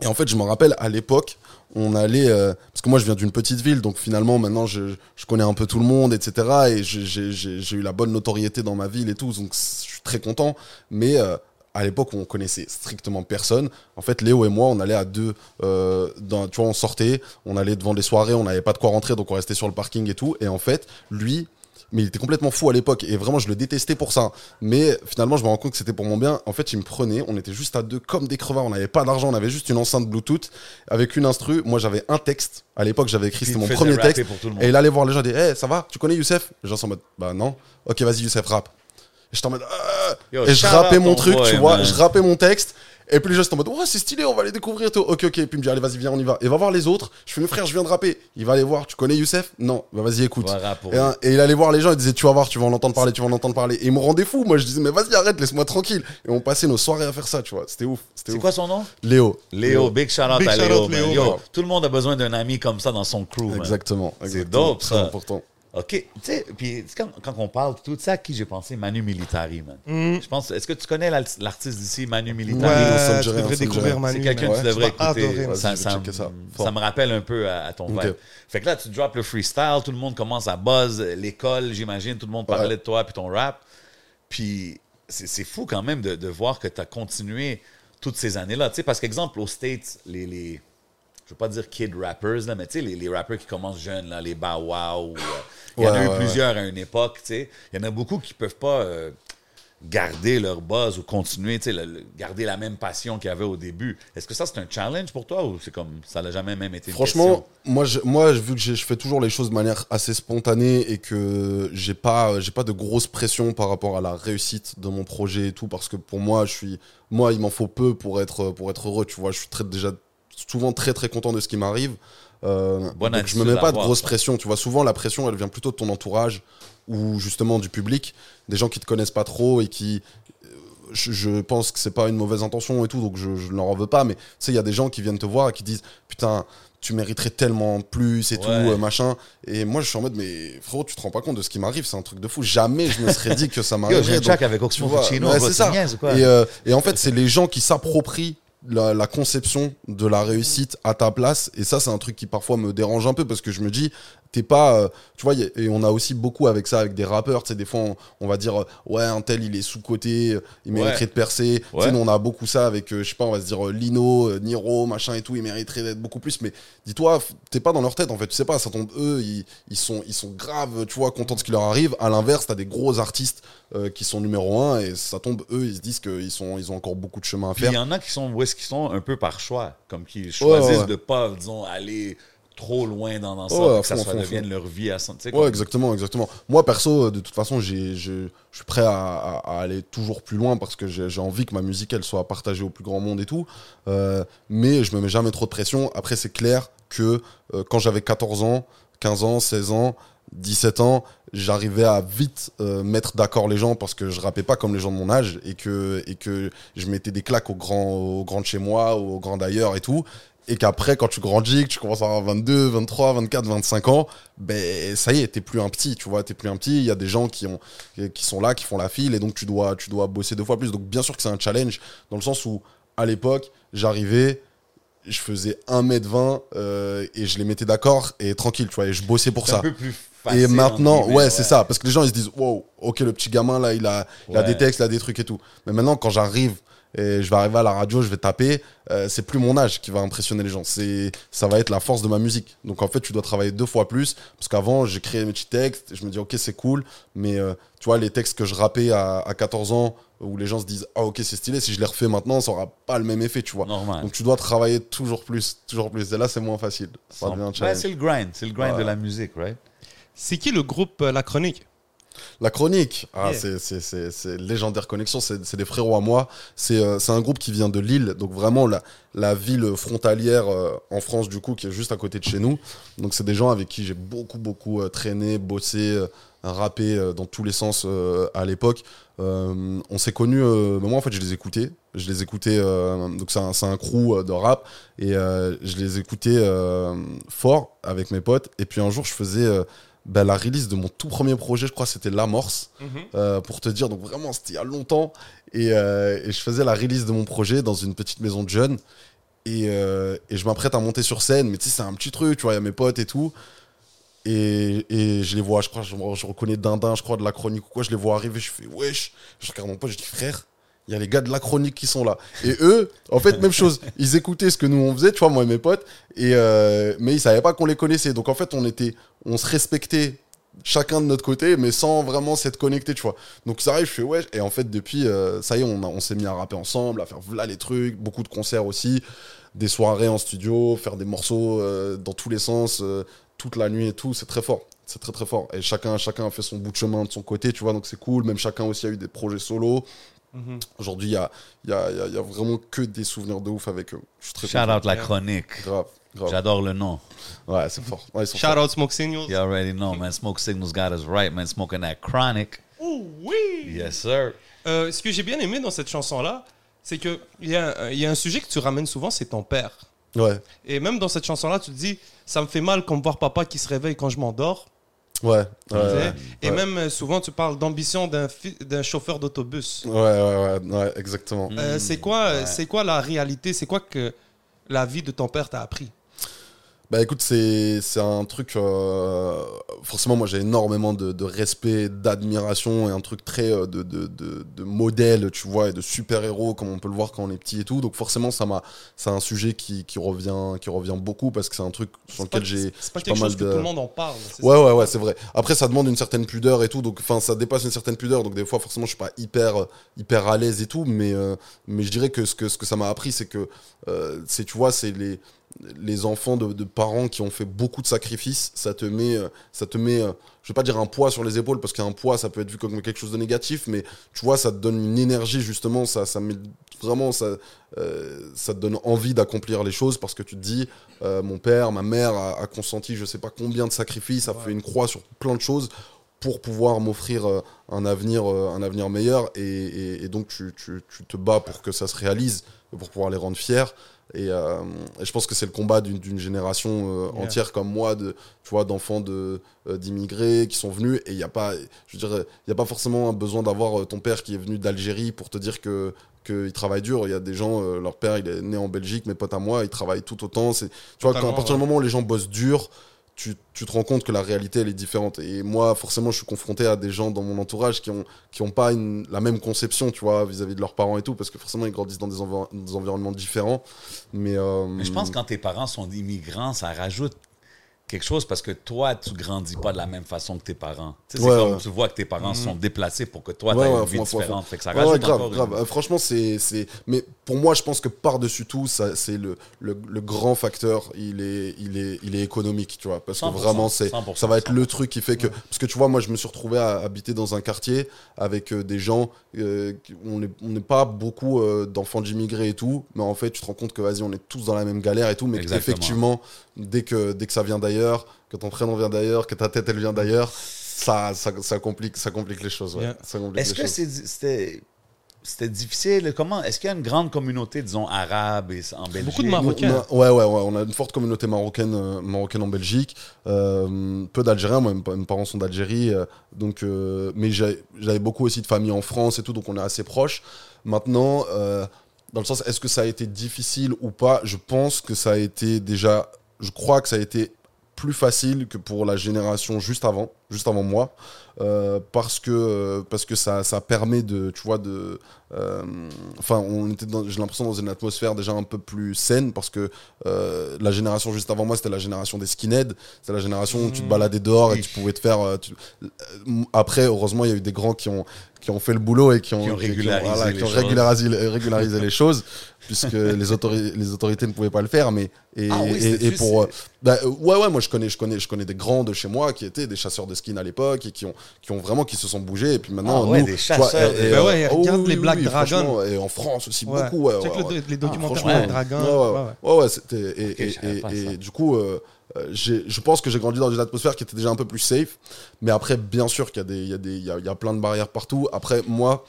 Et en fait, je me rappelle, à l'époque, on allait, euh, parce que moi je viens d'une petite ville, donc finalement maintenant je, connais un peu tout le monde, etc. Et j'ai eu la bonne notoriété dans ma ville et tout, donc je suis très content. Mais euh, à l'époque où on connaissait strictement personne, en fait Léo et moi on allait à deux, euh, dans, tu vois, on sortait, on allait devant des soirées, on n'avait pas de quoi rentrer, donc on restait sur le parking et tout. Et en fait, lui, mais il était complètement fou à l'époque et vraiment je le détestais pour ça. Mais finalement, je me rends compte que c'était pour mon bien. En fait, il me prenait, on était juste à deux comme des crevards, on n'avait pas d'argent, on avait juste une enceinte Bluetooth avec une instru. Moi, j'avais un texte. À l'époque, j'avais écrit, c'était mon premier texte. Et il allait voir les gens, il dit Hey, ça va? Tu connais Youssef? Les gens sont en mode Bah non. Ok, vas-y, Youssef, rap. Et j'étais en mode Ah Yo, Et je rappais mon truc, boy, tu vois, man. je rappais mon texte. Et puis les gens étaient en mode, oh, c'est stylé, on va aller découvrir et tout. Ok, ok. Et puis il me dit, allez, vas-y, viens, on y va. Et va voir les autres. Je fais, mes frères, je viens de rapper. Il va aller voir, tu connais Youssef? Non, bah vas-y, écoute. Ouais, pour Et, hein, et il allait voir les gens, il disait, tu vas voir, tu vas en entendre parler, tu vas en entendre parler. Et il me rendait fou. Moi, je disais, mais vas-y, arrête, laisse-moi tranquille. Et on passait nos soirées à faire ça, tu vois. C'était ouf. C'était C'est quoi son nom? Léo. Léo, big shout out Big à Léo. Léo. Yo, tout le monde a besoin d'un ami comme ça dans son crew. Exactement. C'est dope, Très ça. important. OK. Tu sais, puis quand, quand on parle de tout ça, à qui j'ai pensé? Manu Militari, man. Je pense, est-ce que tu connais l'artiste d'ici, Manu Militari? Ouais, tu devrais découvrir. Manu. C'est quelqu'un que tu devrais écouter. adorer. Ça, ça me- ça. ça Fort. me rappelle un peu à, à ton Ok. vibe. Fait que là, tu drops le freestyle, tout le monde commence à buzz, l'école, j'imagine, tout le monde parlait Ouais. de toi puis ton rap. Puis c'est c'est fou quand même de, de voir que tu as continué toutes ces années-là. Tu sais, parce qu'exemple, aux States, les, les je veux pas dire kid rappers, là, mais tu sais, les, les rappers qui commencent jeunes, là, les Bow Wow, ou, euh, il y en a eu plusieurs à une époque, tu sais. Il y en a beaucoup qui peuvent pas euh, garder leur buzz ou continuer, tu sais, garder la même passion qu'il y avait au début. Est-ce que ça, c'est un challenge pour toi ou c'est comme ça n'a jamais même été une Franchement, moi, je, moi, vu que je fais toujours les choses de manière assez spontanée et que j'ai pas, j'ai pas de grosse pression par rapport à la réussite de mon projet et tout, parce que pour moi, je suis, moi, il m'en faut peu pour être, pour être heureux. Tu vois, je suis très, déjà souvent très très content de ce qui m'arrive. Euh, Bonne donc je me mets pas de avoir, grosse ça. pression. Tu vois, souvent la pression, elle vient plutôt de ton entourage ou justement du public, des gens qui te connaissent pas trop et qui euh, je, pense que c'est pas une mauvaise intention et tout, donc je, je n'en en veux pas. Mais tu sais, il y a des gens qui viennent te voir et qui disent Putain, tu mériterais tellement plus et tout, Ouais. euh, machin. Et moi, je suis en mode Mais frérot, tu te rends pas compte de ce qui m'arrive, c'est un truc de fou. Jamais je me serais dit que ça m'arriverait. j'ai avec ouais, c'est ça. quoi? Euh, et en fait, c'est les gens qui s'approprient la, conception de la réussite à ta place. Et ça, c'est un truc qui parfois me dérange un peu parce que je me dis, t'es pas. euh, tu vois, et on a aussi beaucoup avec ça, avec des rappeurs. Tu sais, des fois, on, on va dire, euh, ouais, un tel, il est sous-côté, euh, il mériterait Ouais. de percer. Tu sais, on a beaucoup ça avec, euh, je sais pas, on va se dire euh, Lino, Niro, machin et tout, il mériterait d'être beaucoup plus. Mais dis-toi, t'es pas dans leur tête, en fait. Tu sais pas, ça tombe, eux, ils, ils sont, ils sont graves, tu vois, contents de ce qui leur arrive. À l'inverse, t'as des gros artistes qui sont numéro un et ça tombe, eux, ils se disent qu'ils sont, ils ont encore beaucoup de chemin à faire. il y en a qui sont où est-ce qu'ils sont un peu par choix, comme qui choisissent ouais. de pas, disons, aller trop loin dans, ça, Ouais, que ça soit, devienne leur vie à son. Ouais, exactement, exactement. Moi, perso, euh, de toute façon, j'ai, je, je suis prêt à, aller toujours plus loin parce que j'ai, envie que ma musique, elle soit partagée au plus grand monde et tout. Euh, mais je me mets jamais trop de pression. Après, c'est clair que euh, quand j'avais 14 ans, 15 ans, 16 ans, 17 ans, j'arrivais à vite euh, mettre d'accord les gens parce que je rappais pas comme les gens de mon âge et que, et que je mettais des claques au grand, au grand de chez moi, au grand d'ailleurs et tout. Et qu'après, quand tu grandis, que tu commences à avoir 22, 23, 24, 25 ans, ben ça y est, t'es plus un petit, tu vois, t'es plus un petit. Il y a des gens qui, ont, qui sont là, qui font la file, et donc tu dois, tu dois bosser deux fois plus. Donc bien sûr que c'est un challenge, dans le sens où, à l'époque, j'arrivais, je faisais 1m20 euh, et je les mettais d'accord et tranquille, tu vois, et je bossais pour C'est un ça. peu plus facile. Et maintenant, ouais, c'est ça. Parce que les gens, ils se disent, wow, ok, le petit gamin, là, il a, il a des textes, il a des trucs et tout. Mais maintenant, quand j'arrive et je vais arriver à la radio, je vais taper. euh, c'est plus mon âge qui va impressionner les gens. C'est, ça va être la force de ma musique. Donc en fait, tu dois travailler deux fois plus. Parce qu'avant, j'ai créé mes petits textes. Je me dis, ok, c'est cool. Mais euh, tu vois, les textes que je rappais à, à 14 ans, où les gens se disent, ah ok, c'est stylé. Si je les refais maintenant, ça aura pas le même effet, tu vois. Normal. Donc tu dois travailler toujours plus, toujours plus. Et là, c'est moins facile. Ça devient un Ouais, challenge. c'est le grind. C'est le grind Ouais. de la musique, right? C'est qui le groupe euh, La Chronique? La chronique, ah, Yeah. c'est- légendaire connexion, c'est des frérots à moi. C'est euh, c'est un groupe qui vient de Lille, donc vraiment la, la ville frontalière euh, en France du coup, qui est juste à côté de chez nous. Donc c'est des gens avec qui j'ai beaucoup beaucoup euh, traîné, bossé, rappé dans tous les sens à l'époque. On s'est connus, mais moi en fait je les écoutais, je les écoutais, donc c'est un, un crew de rap, et je les écoutais fort avec mes potes. Et puis un jour je faisais... bah, la release de mon tout premier projet, je crois que c'était L'Amorce, euh, pour te dire. Donc vraiment, c'était il y a longtemps. Et, euh, et je faisais la release de mon projet dans une petite maison de jeunes. Et, euh, et je m'apprête à monter sur scène. Mais tu sais, c'est un petit truc, tu vois, il y a mes potes et tout. Et, et je les vois, je crois, je, je reconnais Dindin, je crois, de la chronique ou quoi. Je les vois arriver, je fais wesh. Je regarde mon pote, je dis frère. Il y a les gars de la chronique qui sont là. Et eux, en fait, même chose. Ils écoutaient ce que nous on faisait, tu vois, moi et mes potes. Et euh, mais ils savaient pas qu'on les connaissait. Donc en fait, on était, on se respectait chacun de notre côté, mais sans vraiment s'être connecté, tu vois. Donc ça arrive, je fais ouais. Et en fait, depuis, euh, ça y est, on, on s'est mis à rapper ensemble, à faire là les trucs, beaucoup de concerts aussi, des soirées en studio, faire des morceaux euh, dans tous les sens, toute la nuit et tout. C'est très fort. C'est très très fort. Et chacun, chacun a fait son bout de chemin de son côté, tu vois. Donc c'est cool. Même chacun aussi a eu des projets solo. Aujourd'hui, il y a, y, a, il y a- il y a vraiment que des souvenirs de ouf avec eux. Je suis très Shout content. out la chronique. Grave, grave. J'adore le nom. Ouais, c'est fort. Ouais, Shout forts. out Smoke Signals. You already know, man. Smoke Signals got us right, man. Smoking that chronic. Oh oui Yes, sir. Euh, Ce que j'ai bien aimé dans cette chanson-là, c'est qu'il y, a un- il y a un sujet que tu ramènes souvent, c'est ton père. Ouais, Et même dans cette chanson-là, tu te dis, ça me fait mal comme voir papa qui se réveille quand je m'endors. Ouais. Et Ouais. même euh, souvent, tu parles d'ambition d'un chauffeur d'autobus. Ouais, ouais, ouais, ouais, exactement. Euh, c'est quoi, euh, c'est quoi la réalité? C'est quoi que la vie de ton père t'a appris? Bah écoute, c'est un truc. euh, forcément, moi j'ai énormément de, de respect, d'admiration et un truc très euh, de, de, de, modèle, tu vois, et de super-héros, comme on peut le voir quand on est petit et tout. Donc forcément, ça m'a, c'est un sujet qui, qui, revient, qui revient beaucoup parce que c'est un truc sur lequel j'ai. c'est pas quelque mal chose que tout le monde en parle. Ouais, ça. ouais, ouais, c'est vrai. Après, ça demande une certaine pudeur et tout, donc enfin, ça dépasse une certaine pudeur, donc des fois, forcément, je suis pas hyper, hyper à l'aise et tout, mais, euh, mais je dirais que ce que, ce que ça m'a appris, c'est que, euh, c'est, tu vois, c'est les, les enfants de, de parents qui ont fait beaucoup de sacrifices, ça te met, euh, ça te met, euh, je vais pas dire un poids sur les épaules, parce qu'un poids, ça peut être vu comme quelque chose de négatif, mais tu vois, ça te donne une énergie, justement, ça, ça met vraiment, ça, euh, ça te donne envie d'accomplir les choses, parce que tu te dis, euh, mon père, ma mère a, a consenti je sais pas combien de sacrifices, a fait une croix sur plein de choses pour pouvoir m'offrir un avenir, un avenir meilleur. Et, et- et donc tu, tu- tu te bats pour que ça se réalise, pour pouvoir les rendre fiers. Et, euh, et je pense que c'est le combat d'une génération euh, Yeah. entière comme moi, de, tu vois, d'enfants de, euh, d'immigrés qui sont venus. Et il n'y a pas, je dirais, il y a pas forcément un besoin d'avoir ton père qui est venu d'Algérie pour te dire que qu'il travaille dur. Il y a des gens, leur père, il est né en Belgique, mes potes à moi, ils travaillent tout autant. C'est, tu vois, quand, à partir du moment où les gens bossent dur, tu, tu te rends compte que la réalité, elle est différente. Et moi, forcément, je suis confronté à des gens dans mon entourage qui ont, qui ont pas la même conception, tu vois, vis-à-vis de leurs parents et tout, parce que forcément, ils grandissent dans des environnements différents. Mais, euh, Mais je pense que quand tes parents sont immigrants, ça rajoute quelque chose parce que toi, tu grandis pas de la même façon que tes parents. Tu sais, c'est Ouais, comme ouais. tu vois que tes parents sont déplacés pour que toi, Ouais, tu aies ouais, une vie différente. Fait que ça Ouais, rajoute ouais, grave, grave. Euh, franchement, c'est, c'est. Mais pour moi, je pense que par-dessus tout, ça, c'est le, le, le grand facteur. Il est, il est, il est économique, tu vois. Parce que 100%, vraiment, c'est, 100%, ça va être le truc qui fait que. Parce que tu vois, moi, je me suis retrouvé à habiter dans un quartier avec euh, des gens. euh, on n'est on pas beaucoup euh, d'enfants d'immigrés et tout. Mais en fait, tu te rends compte que, vas-y, on est tous dans la même galère et tout. Mais effectivement, dès que, dès que ça vient d'ailleurs, que ton prénom vient d'ailleurs, que ta tête, elle vient d'ailleurs. Ça, ça, ça, complique, ça complique les choses. Ouais. Yeah. Est-ce que c'était c'était difficile? Comment Est-ce qu'il y a une grande communauté, disons, arabe et, en Belgique? Beaucoup de Marocains. On a- ouais, ouais, ouais. On a une forte communauté marocaine, euh, marocaine en Belgique. Euh, peu d'Algériens. Moi, mes, parents sont d'Algérie. euh, donc, mais j'avais beaucoup aussi de famille en France et tout. Donc, on est assez proches. Maintenant, euh, dans le sens, est-ce que ça a été difficile ou pas? Je pense que ça a été déjà. Je crois que ça a été plus facile que pour la génération juste avant. Juste avant moi, euh, parce que, euh, parce que ça, ça permet de, tu vois, de... euh, Enfin, on était, j'ai l'impression, dans une atmosphère déjà un peu plus saine, parce que la génération juste avant moi, c'était la génération des skinheads, c'était la génération où tu te baladais dehors et tu pouvais te faire... tu- Après, heureusement, il y a eu des grands qui ont, qui ont fait le boulot et qui ont, Qui ont régularisé voilà, les qui ont choses. régularisé, régularisé les choses, puisque les, autori- les autorités ne pouvaient pas le faire. Mais, et, Ah oui, et- pour... bah, ouais, ouais, moi je connais, je, connais, je connais des grands de chez moi qui étaient des chasseurs de skins à l'époque et qui ont, qui ont vraiment qui se sont bougés. Et puis maintenant, Ah ouais, nous, des tu vois, chasseurs et- Bah ouais, euh, regarde les Black Dragon. franchement, Et en France aussi, Ouais. beaucoup. Ouais, le- ouais. les documentaires franchement, Black Dragon. Ouais, ouais, ouais, ouais. ouais, ouais, c'était. Et, du coup, euh, euh, je pense que j'ai grandi dans une atmosphère qui était déjà un peu plus safe. Mais après, bien sûr qu'il y a, des, il y, a des- il y, a, il y a plein de barrières partout. Après, moi,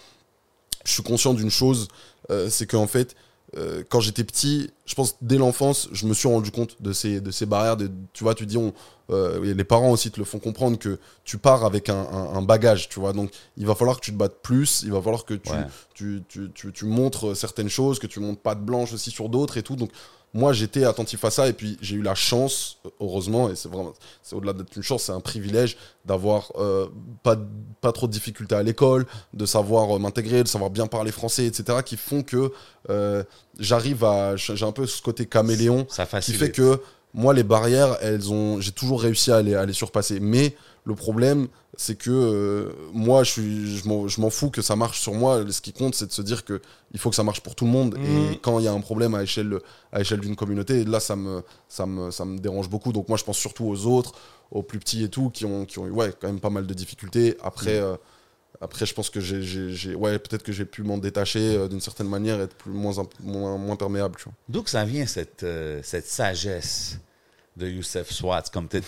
je suis conscient d'une chose euh, c'est qu'en fait, euh, quand j'étais petit, je pense dès l'enfance, je me suis rendu compte de ces, de ces barrières. De, tu vois, tu dis, on, euh, les parents aussi te le font comprendre que tu pars avec un, un- un bagage, tu vois. Donc, il va falloir que tu te battes plus, il va falloir que tu, Ouais. tu, tu, tu, tu montres certaines choses, que tu montres pas de blanche aussi sur d'autres et tout. Donc, moi, j'étais attentif à ça et puis j'ai eu la chance, heureusement, et c'est vraiment, c'est au-delà d'être une chance, c'est un privilège d'avoir euh, pas, pas trop de difficultés à l'école, de savoir euh, m'intégrer, de savoir bien parler français, etc., qui font que euh, j'arrive à. J'ai un peu ce côté caméléon Ça qui fait que moi, les barrières, elles ont, j'ai toujours réussi à les, à les surpasser. Mais le problème, c'est que euh, moi, je, suis, je, m'en, fous que ça marche sur moi. Ce qui compte, c'est de se dire que il faut que ça marche pour tout le monde. Mhm. Et quand il y a un problème à échelle, à échelle d'une communauté, là, ça me, ça, me, ça me dérange beaucoup. Donc moi, je pense surtout aux autres, aux plus petits et tout, qui ont, qui ont eu ouais, quand même pas mal de difficultés. Après. Mhm. euh, après, je pense que j'ai, ouais, peut-être que j'ai pu m'en détacher euh, d'une certaine manière, être plus, moins, moins, moins perméable. Tu vois. D'où que ça vient, cette, cette sagesse de Youssef Swat? Comme tu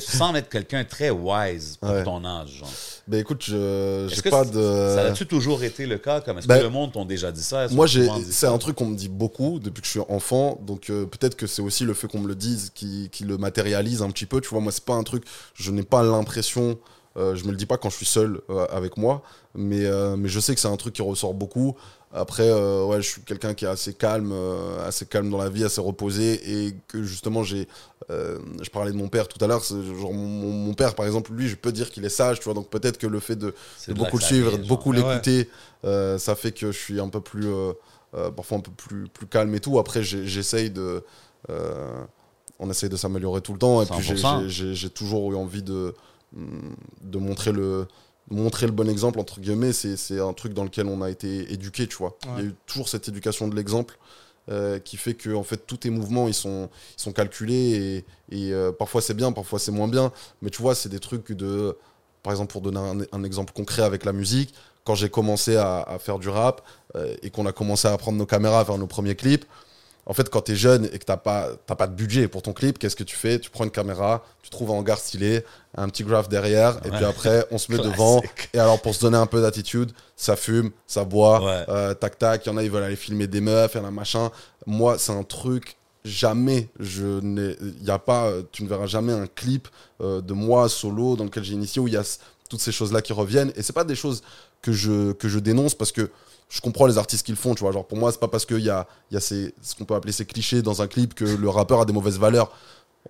sembles être quelqu'un très wise pour Ouais. ton âge. Genre. Ben écoute, je j'ai pas de. Ça a-tu toujours été le cas? Comme Est-ce Ben, que le monde t'ont déjà dit ça? Moi, j'ai, c'est un truc qu'on me dit beaucoup depuis que je suis enfant. Donc, euh, peut-être que c'est aussi le fait qu'on me le dise qui, qui le matérialise un petit peu. Tu vois, moi, c'est pas un truc. Je n'ai pas l'impression. euh, je me le dis pas quand je suis seul euh, avec moi. Mais, euh, mais je sais que c'est un truc qui ressort beaucoup. Après, euh, ouais, je suis quelqu'un qui est assez calme, euh, assez calme dans la vie, assez reposé. Et que justement, j'ai. euh, je parlais de mon père tout à l'heure. Genre, mon, mon père, par exemple, lui, je peux dire qu'il est sage. Tu vois, donc peut-être que le fait de, beaucoup le suivre, de beaucoup ouais. l'écouter, ça fait que je suis un peu plus, parfois un peu plus, plus calme et tout. Après, j'essaye de, on essaye de s'améliorer tout le temps. Et puis j'ai- 100%. j'ai- j'ai j'ai toujours eu envie de, hum, de montrer le, montrer le bon exemple entre guillemets. C'est c'est un truc dans lequel on a été éduqué, tu vois. Il y a eu toujours cette éducation de l'exemple. euh, qui fait que en fait tous tes mouvements ils sont ils sont calculés et, et, euh, parfois c'est bien parfois c'est moins bien mais tu vois c'est des trucs de par exemple pour donner un, un exemple concret avec la musique quand j'ai commencé à, à faire du rap euh, et qu'on a commencé à prendre nos caméras à faire nos premiers clips en fait quand tu es jeune et que t'as pas t'as pas de budget pour ton clip qu'est-ce que tu fais? Tu prends une caméra tu trouves un hangar stylé un petit graph derrière et puis après on se met devant. Et alors pour se donner un peu d'attitude ça fume ça boit Ouais. euh, tac tac il y en a ils veulent aller filmer des meufs il y en a machin. Moi c'est un truc jamais je n'ai il y a pas euh, tu ne verras jamais un clip euh, de moi solo dans lequel j'ai initié où il y a toutes ces choses là qui reviennent. Et c'est pas des choses que je que je dénonce parce que je comprends les artistes qui le font tu vois. Genre pour moi c'est pas parce qu'il y a ce qu'on peut appeler ces clichés dans un clip que le rappeur a des mauvaises valeurs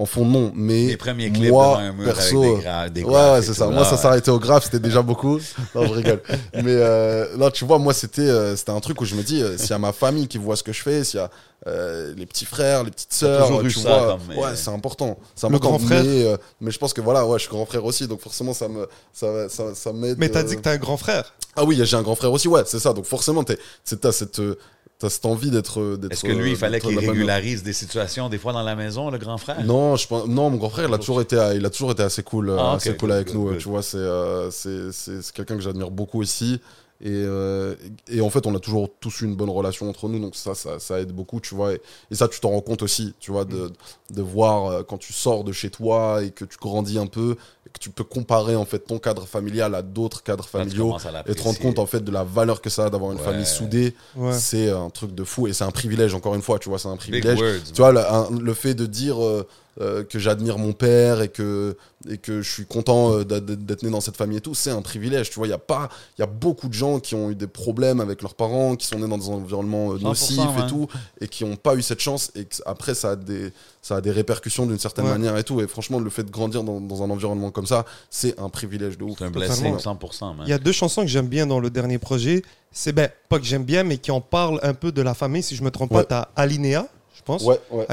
en fond non mais Les premiers clips moi un mur perso avec des, gra- des Ouais, graphes ouais, et c'est ça. là, Moi, ça s'arrêtait au graphe, c'était déjà beaucoup. Non, je rigole. Mais euh, là, tu vois, moi, c'était euh, c'était un truc où je me dis, euh, s'il y a ma famille qui voit ce que je fais, s'il y a euh, les petits frères, les petites sœurs, tu ça vois, comme, ouais, euh, c'est important. C'est Le important. grand frère. Mais, euh, mais je pense que voilà, ouais, je suis grand frère aussi, donc forcément, ça me ça, ça, ça m'aide. Mais t'as euh, dit que t'as un grand frère. Ah oui, j'ai un grand frère aussi, ouais, c'est ça. Donc forcément, t'es- c'est- t'as cette euh, t'as cette envie d'être d'être. Est-ce que lui, il euh, fallait qu'il régularise des situations, des fois dans la maison, le grand frère? non, je pense, non, mon grand frère, il a toujours été, il a toujours été assez cool, euh, Ah, assez cool good, avec good, nous. good. Tu vois, c'est, euh, c'est, c'est, c'est quelqu'un que j'admire beaucoup aussi. Et, euh, et en fait, on a toujours tous eu une bonne relation entre nous, donc ça, ça, ça aide beaucoup, tu vois. Et, et ça, tu t'en rends compte aussi, tu vois, de, de voir euh, quand tu sors de chez toi et que tu grandis un peu, et que tu peux comparer en fait ton cadre familial à d'autres cadres familiaux et te rendre compte en fait de la valeur que ça a d'avoir une Ouais. famille soudée. Ouais. C'est un truc de fou et c'est un privilège, encore une fois, tu vois, c'est un privilège. words. Tu vois, le, un- le fait de dire, euh, euh, que j'admire mon père et que, et que je suis content euh, d'être- né dans cette famille et tout, c'est un privilège. Tu vois, il y a pas, il y a beaucoup de gens qui ont eu des problèmes avec leurs parents, qui sont nés dans des environnements euh, 100%, nocifs ouais. et tout, et qui n'ont pas eu cette chance. Et que après, ça a des, ça a des répercussions d'une certaine Ouais. manière et tout. Et franchement, le fait de grandir dans, dans un environnement comme ça, c'est un privilège de ouf. C'est un blessing 100%, man. Il y a deux chansons que j'aime bien dans le dernier projet. C'est ben, pas que j'aime bien, mais qui en parlent un peu de la famille. Si je me trompe Ouais. pas, t'as Alinéa, je pense. Ouais, ouais.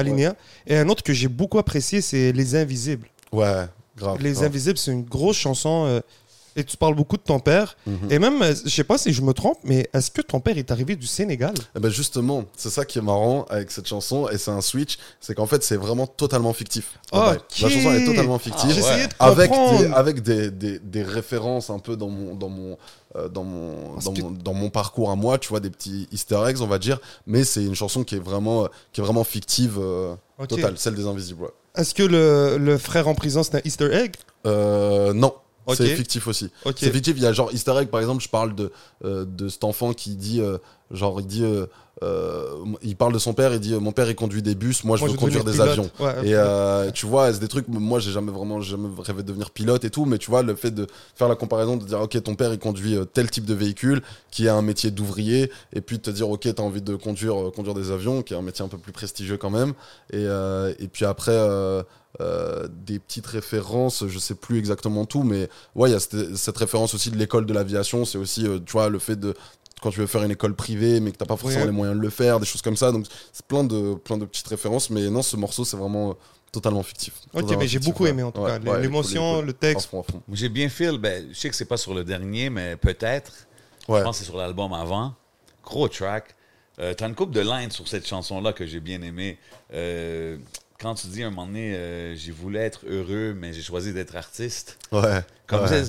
Et un autre que j'ai beaucoup apprécié, c'est Les Invisibles. Ouais, grave. Les grave. Invisibles, c'est une grosse chanson. euh, et tu parles beaucoup de ton père. Mhm. Et même, je sais pas si je me trompe, mais est-ce que ton père est arrivé du Sénégal? Eh ben justement, c'est ça qui est marrant avec cette chanson, et c'est un switch, c'est qu'en fait c'est vraiment totalement fictif. Ah bah. La chanson est totalement fictive. Ah, J'essayais ouais. de Avec, des, avec des, des, des références un peu dans mon, dans, mon, euh, dans, mon, Parce dans, que- mon, dans mon parcours à moi, tu vois, des petits easter eggs, on va dire, mais c'est une chanson qui est vraiment, qui est vraiment fictive, euh, totale, celle des Invisibles. ouais. Est-ce que le, le frère en prison, c'est un Easter egg? Euh, non. C'est fictif aussi. C'est fictif. Il y a genre Easter egg, par exemple, je parle de, euh, de cet enfant qui dit, euh, genre, il dit, euh, il parle de son père, il dit, euh, mon père il conduit des bus, moi je Moi, veux je conduire des avions. Ouais, Et euh, tu vois, c'est des trucs, moi j'ai jamais vraiment j'ai jamais rêvé de devenir pilote et tout, mais tu vois, le fait de faire la comparaison, de dire, ok, ton père il conduit euh, tel type de véhicule, qui a un métier d'ouvrier, et puis de te dire, ok, t'as envie de conduire, euh, conduire des avions, qui est un métier un peu plus prestigieux quand même. Et, euh, et puis après, euh, euh, des petites références, je sais plus exactement tout, mais ouais, il y a cette, cette référence aussi de l'école de l'aviation, c'est aussi, euh, tu vois, le fait de quand tu veux faire une école privée mais que t'as pas forcément Ouais. les moyens de le faire, des choses comme ça. Donc c'est plein de, plein de petites références, mais non, ce morceau c'est vraiment euh, totalement fictif. Ok, Totalement mais j'ai beaucoup aimé en tout Ouais, cas. L'émotion, le texte. À à. J'ai bien feel, ben, je sais que c'est pas sur le dernier, mais peut-être. Ouais. Je pense que c'est sur l'album avant. Gros track. Euh, T'as une couple de lines sur cette chanson-là que j'ai bien aimé. Euh, quand tu dis un moment donné, euh, j'ai voulu être heureux, mais j'ai choisi d'être artiste. Ouais. Comme ouais.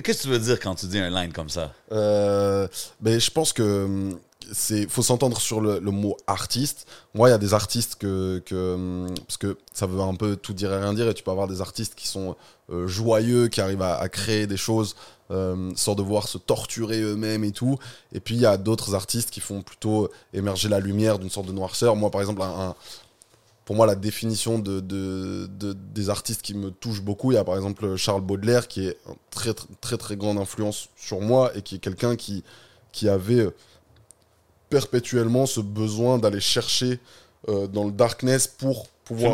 Qu'est-ce que tu veux dire quand tu dis un line comme ça? Euh, mais je pense que hum, c'est faut s'entendre sur le, mot artiste. Moi, il y a des artistes que, hum, parce que ça veut un peu tout dire et rien dire, et tu peux avoir des artistes qui sont euh, joyeux, qui arrivent à, créer des choses euh, sans devoir se torturer eux-mêmes et tout. Et puis il y a d'autres artistes qui font plutôt émerger la lumière d'une sorte de noirceur. Moi, par exemple, un- pour moi, la définition de, de- de- des artistes qui me touchent beaucoup, il y a par exemple Charles Baudelaire, qui est une très, très, très, très grande influence sur moi et qui est quelqu'un qui, qui avait euh, perpétuellement ce besoin d'aller chercher euh, dans le darkness pour pouvoir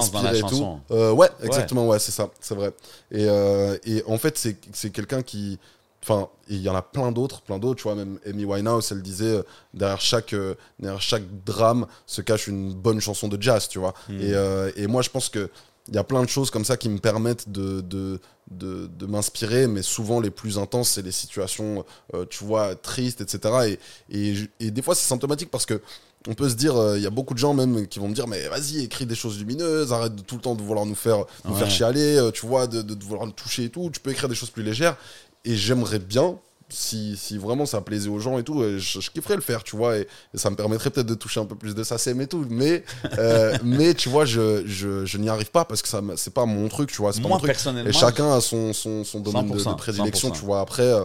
s'inspirer et tout. Euh, ouais, exactement, ouais, c'est ça, c'est vrai. Et, euh, et en fait, c'est quelqu'un qui. Enfin, il y en a plein d'autres, plein d'autres, tu vois, même Amy Winehouse, elle disait, euh, derrière chaque, euh, derrière chaque drame se cache une bonne chanson de jazz, tu vois. Hmm. Et, euh, et moi, je pense que il y a plein de choses comme ça qui me permettent de, de, de, de m'inspirer, mais souvent les plus intenses, c'est les situations, tu vois, tristes, etc. Et, et, et des fois, c'est symptomatique parce que on peut se dire, euh, il y a beaucoup de gens même qui vont me dire, mais vas-y, écris des choses lumineuses, arrête de tout le temps de vouloir nous faire, nous Ouais. faire chialer, euh, tu vois, de, de, de vouloir le toucher et tout. Tu peux écrire des choses plus légères. Et j'aimerais bien, si, si vraiment ça plaisait aux gens et tout, euh, je, je kifferais le faire, tu vois, et, et ça me permettrait peut-être de toucher un peu plus de SACEM et tout. Mais, euh, mais tu vois, je, je, je n'y arrive pas parce que ça c'est pas mon truc, tu vois. c'est pas Moi, mon truc. personnellement. Et chacun a son, son, son domaine de, de 100%, prédilection, 100%. tu vois. Après, euh,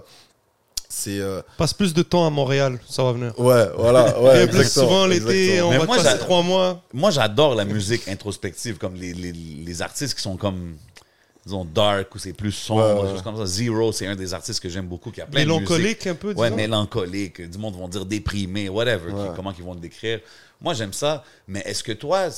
c'est. euh, Passe plus de temps à Montréal, ça va venir. ouais, voilà. Ouais, Et plus exactement, souvent l'été, on Mais va moi, passer trois mois. Moi, j'adore la musique introspective, comme les, les, les artistes qui sont comme, disons, dark ou c'est plus sombre, Ouais, ouais. des choses comme ça. Zero, c'est un des artistes que j'aime beaucoup qui a plein de musique. Mélancolique un peu, Ouais, disons? mélancolique. Du monde vont dire déprimé, whatever. qui- Ouais. comment ils vont le décrire. Moi, j'aime ça. Mais est-ce que toi,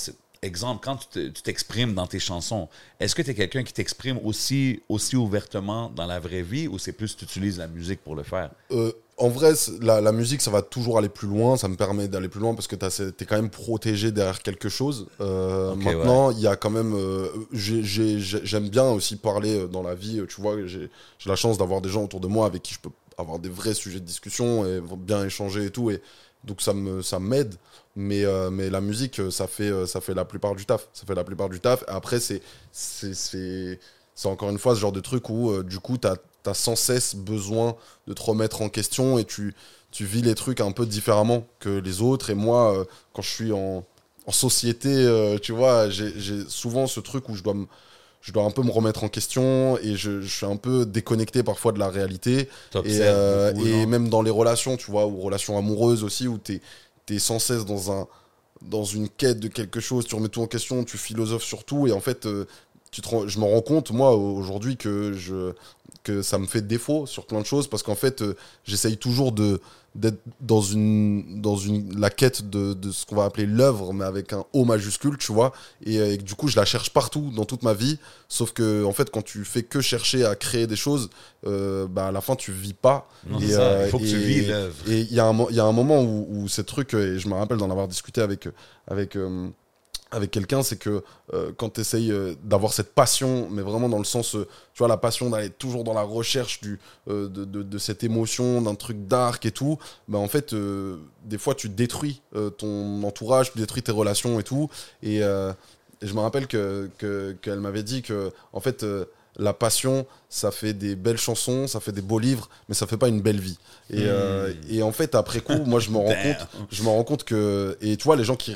exemple, quand tu te- tu t'exprimes dans tes chansons, est-ce que tu es quelqu'un qui t'exprime aussi, aussi ouvertement dans la vraie vie ou c'est plus tu utilises la musique pour le faire? Euh, en vrai, la, la musique, ça va toujours aller plus loin. Ça me permet d'aller plus loin parce que tu es quand même protégé derrière quelque chose. Euh, maintenant, il y a quand même. euh, j'ai- j'ai- j'ai- J'aime bien aussi parler dans la vie. Tu vois, j'ai j'ai la chance d'avoir des gens autour de moi avec qui je peux avoir des vrais sujets de discussion et bien échanger et tout. Et donc, ça me ça m'aide. Mais, euh, mais la musique, euh, ça fait, euh, ça fait la plupart du taf. Ça fait la plupart du taf. Après, c'est c'est- c'est c'est encore une fois ce genre de truc où, euh, du coup, tu as, sans cesse besoin de te remettre en question et tu, tu vis les trucs un peu différemment que les autres. Et moi, quand je suis en, en société, tu vois, j'ai j'ai souvent ce truc où je dois, me- je dois un peu me remettre en question et je, je suis un peu déconnecté parfois de la réalité. Et, euh, et même dans les relations, tu vois, ou relations amoureuses aussi, où sans cesse dans un, dans une quête de quelque chose, tu remets tout en question, tu philosophes sur tout, et en fait, euh, tu te je me rends compte, moi, aujourd'hui, que, je, que ça me fait défaut sur plein de choses, parce qu'en fait, euh, j'essaye toujours de d'être dans une dans une la quête de, de ce qu'on va appeler l'œuvre mais avec un O majuscule tu vois et, euh, et du coup je la cherche partout dans toute ma vie sauf que en fait quand tu fais que chercher à créer des choses euh, bah à la fin tu vis pas Non, Et, ça. euh, Il faut que tu vis l'œuvre. et il y, a un mo- il y a un moment où, où ces trucs, et je me rappelle d'en avoir discuté avec, avec, avec quelqu'un, c'est que euh, quand tu essayes d'avoir cette passion, mais vraiment dans le sens, euh, tu vois, la passion d'aller toujours dans la recherche du, euh, de, de- de cette émotion, d'un truc dark et tout, bah en fait, euh, des fois, tu détruis euh, ton entourage, tu détruis tes relations et tout. Et, euh, et je me rappelle que que- qu'elle m'avait dit que, en fait, euh, la passion, ça fait des belles chansons, ça fait des beaux livres, mais ça fait pas une belle vie. Et, euh, et en fait, après coup, moi, je me rends compte, je me rends compte que, et tu vois, les gens qui,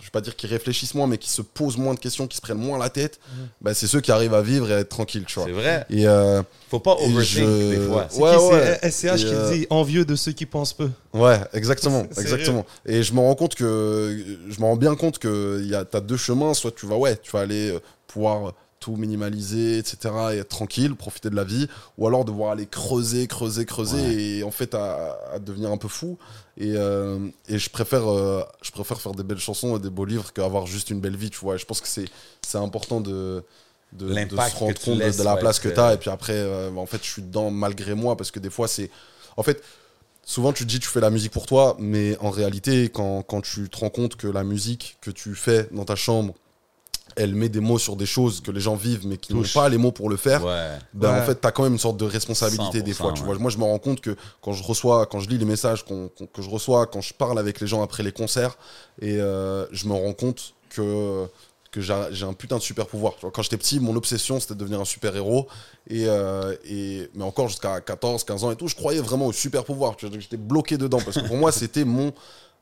je vais pas dire qu'ils réfléchissent moins, mais qui se posent moins de questions, qui se prennent moins la tête, bah, c'est ceux qui arrivent à vivre et à être tranquilles, tu vois. C'est vrai. Et euh, Faut pas overthink je- des fois. C'est Ouais, qui ouais. SCH qui euh, dit envieux de ceux qui pensent peu. Ouais, exactement, exactement. Et je me rends compte que, je me rends bien compte que il y a, t'as deux chemins. Soit tu vas, ouais, tu vas aller euh, pouvoir tout minimaliser, etc., et être tranquille, profiter de la vie, ou alors devoir aller creuser, creuser, creuser, et en fait à, à devenir un peu fou. Et, euh, et je préfère, euh, je préfère faire des belles chansons et des beaux livres qu'avoir juste une belle vie, tu vois. Et je pense que c'est, c'est important de de, se rendre compte de- laisses de, la place que tu as et puis après euh, en fait je suis dedans malgré moi parce que des fois c'est en fait souvent tu te dis tu fais la musique pour toi mais en réalité quand, quand tu te rends compte que la musique que tu fais dans ta chambre elle met des mots sur des choses que les gens vivent mais qui n'ont pas les mots pour le faire Ouais. ben, Ouais. en fait, tu as quand même une sorte de responsabilité des 100%, fois. Tu ouais. vois. Moi, je me rends compte que quand je reçois, quand je lis les messages que je reçois, quand je parle avec les gens après les concerts, et euh, je me rends compte que que j'ai un putain de super pouvoir. Quand j'étais petit, mon obsession, c'était de devenir un super héros. Et, euh, et, mais encore jusqu'à 14, 15 ans et tout, je croyais vraiment au super pouvoir. J'étais bloqué dedans parce que pour moi, c'était mon,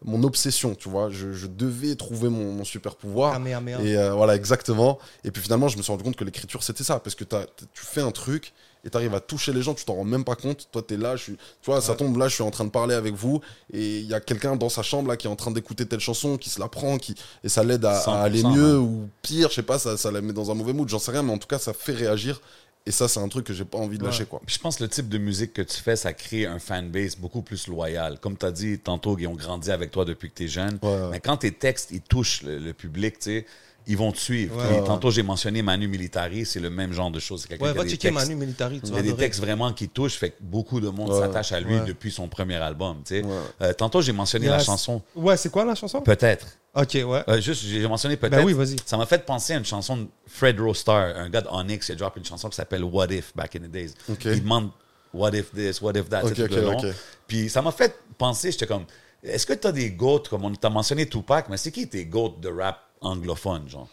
mon obsession. Tu vois, je, je devais trouver mon, mon super pouvoir. Kamehameha. Et euh, voilà, exactement. Et puis finalement, je me suis rendu compte que l'écriture, c'était ça. Parce que t- tu fais un truc et tu arrives à toucher les gens, tu t'en rends même pas compte. Toi, tu es là, je suis, tu vois, ça tombe là, je suis en train de parler avec vous. Et il y a quelqu'un dans sa chambre là qui est en train d'écouter telle chanson, qui se la prend, qui, et ça l'aide à, à aller 100%, mieux ouais. ou pire, je sais pas, ça, ça la met dans un mauvais mood, j'en sais rien, mais en tout cas, ça fait réagir. Et ça, c'est un truc que j'ai pas envie de lâcher, quoi. Puis je pense que le type de musique que tu fais, ça crée un fanbase beaucoup plus loyal. Comme tu as dit tantôt, ils ont grandi avec toi depuis que tu es jeune. Ouais, ouais. Mais quand tes textes, ils touchent le, le public, tu sais, ils vont te suivre. Ouais. Tantôt, j'ai mentionné Manu Militari, c'est le même genre de choses. Ouais, va checker textes- Manu Militari, tu Il y a des textes vraiment qui touchent, fait que beaucoup de monde Ouais. s'attache à lui depuis son premier album. tu sais. Ouais. Euh, tantôt, j'ai mentionné la chanson Ouais, c'est quoi la chanson? Peut-être. Ok, ouais. Euh, juste, j'ai mentionné peut-être. Ben oui, vas-y. Ça m'a fait penser à une chanson de Fred Rostar, un gars de Onyx, qui a drop une chanson qui s'appelle What If back in the days. Il demande What if this, what if that, Ok, c'est tout le ok, long. Puis ça m'a fait penser, j'étais comme, est-ce que tu as des goats, comme on t'a mentionné Tupac, mais c'est qui tes goats de rap? Anglophone, genre?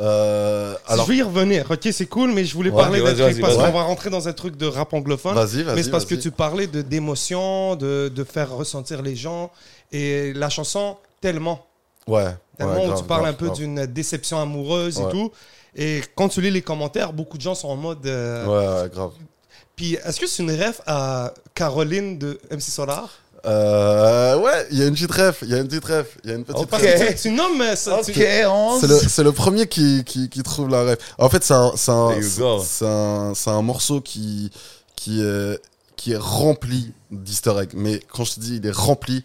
Euh, alors, je vais y revenir. Ok, c'est cool, mais je voulais Ouais, parler d'un truc parce qu'on va rentrer dans un truc de rap anglophone. Vas-y, vas-y, Mais c'est parce que tu parlais de d'émotion, de, de faire ressentir les gens. Et la chanson, tellement. ouais. Tellement ouais, où grave, tu parles grave, un peu d'une déception amoureuse et tout. Et quand tu lis les commentaires, beaucoup de gens sont en mode. euh, Ouais, ouais, grave. Puis est-ce que c'est une ref à Caroline de MC Solar? Euh, ouais, il y a une petite ref, il y a une petite ref, il y a une petite Ok. Parce ref. que tu, tu nommes euh, ça. tu- on C'est le, c'est le premier qui, qui, qui trouve la ref. En fait, c'est un, c'est un, c'est un, c'est un morceau qui, qui, est, qui est rempli d'easter eggs. Mais quand je te dis il est rempli,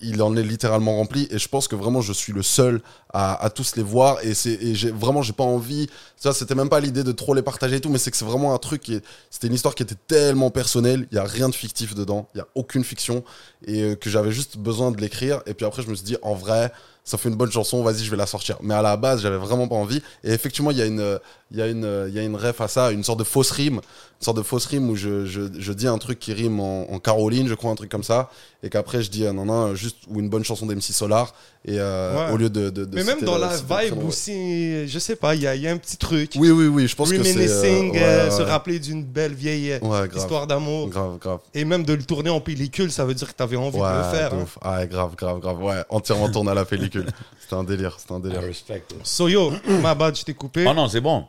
il en est littéralement rempli. Et je pense que vraiment, je suis le seul à, à tous les voir. Et, c'est, j'ai, vraiment, j'ai pas envie. Ça, c'était même pas l'idée de trop les partager et tout, mais c'est que c'est vraiment un truc qui c'était une histoire qui était tellement personnelle. Il y a rien de fictif dedans. Il y a aucune fiction. Et euh, que j'avais juste besoin de l'écrire. Et puis après, je me suis dit, en vrai, ça fait une bonne chanson, vas-y, je vais la sortir. Mais à la base, j'avais vraiment pas envie. Et effectivement, il y a une, euh, il y a une, euh, il y a une ref à ça, une sorte de fausse rime, une sorte de fausse rime où je, je, je dis un truc qui rime en, en Caroline, je crois, un truc comme ça, et qu'après je dis euh, non, non, juste ou une bonne chanson d'MC Solar, et euh, Ouais. au lieu de. de, de Mais même dans le- la vibe prénom. aussi, je sais pas, il y, a- y a un petit truc. Oui, oui, oui, je pense que c'est. Reminiscing, euh, euh, ouais, se rappeler d'une belle vieille euh, Ouais, grave. histoire d'amour. Grave, grave. Et même de le tourner en pellicule, ça veut dire que tu avais envie Ouais, de le faire. hein. ouf. Ah, grave, grave, grave. Ouais, entièrement tourné à la pellicule. C'était un délire, c'était un I délire. respect it. So yo, ma bad, je t'ai coupé. Oh non, c'est bon.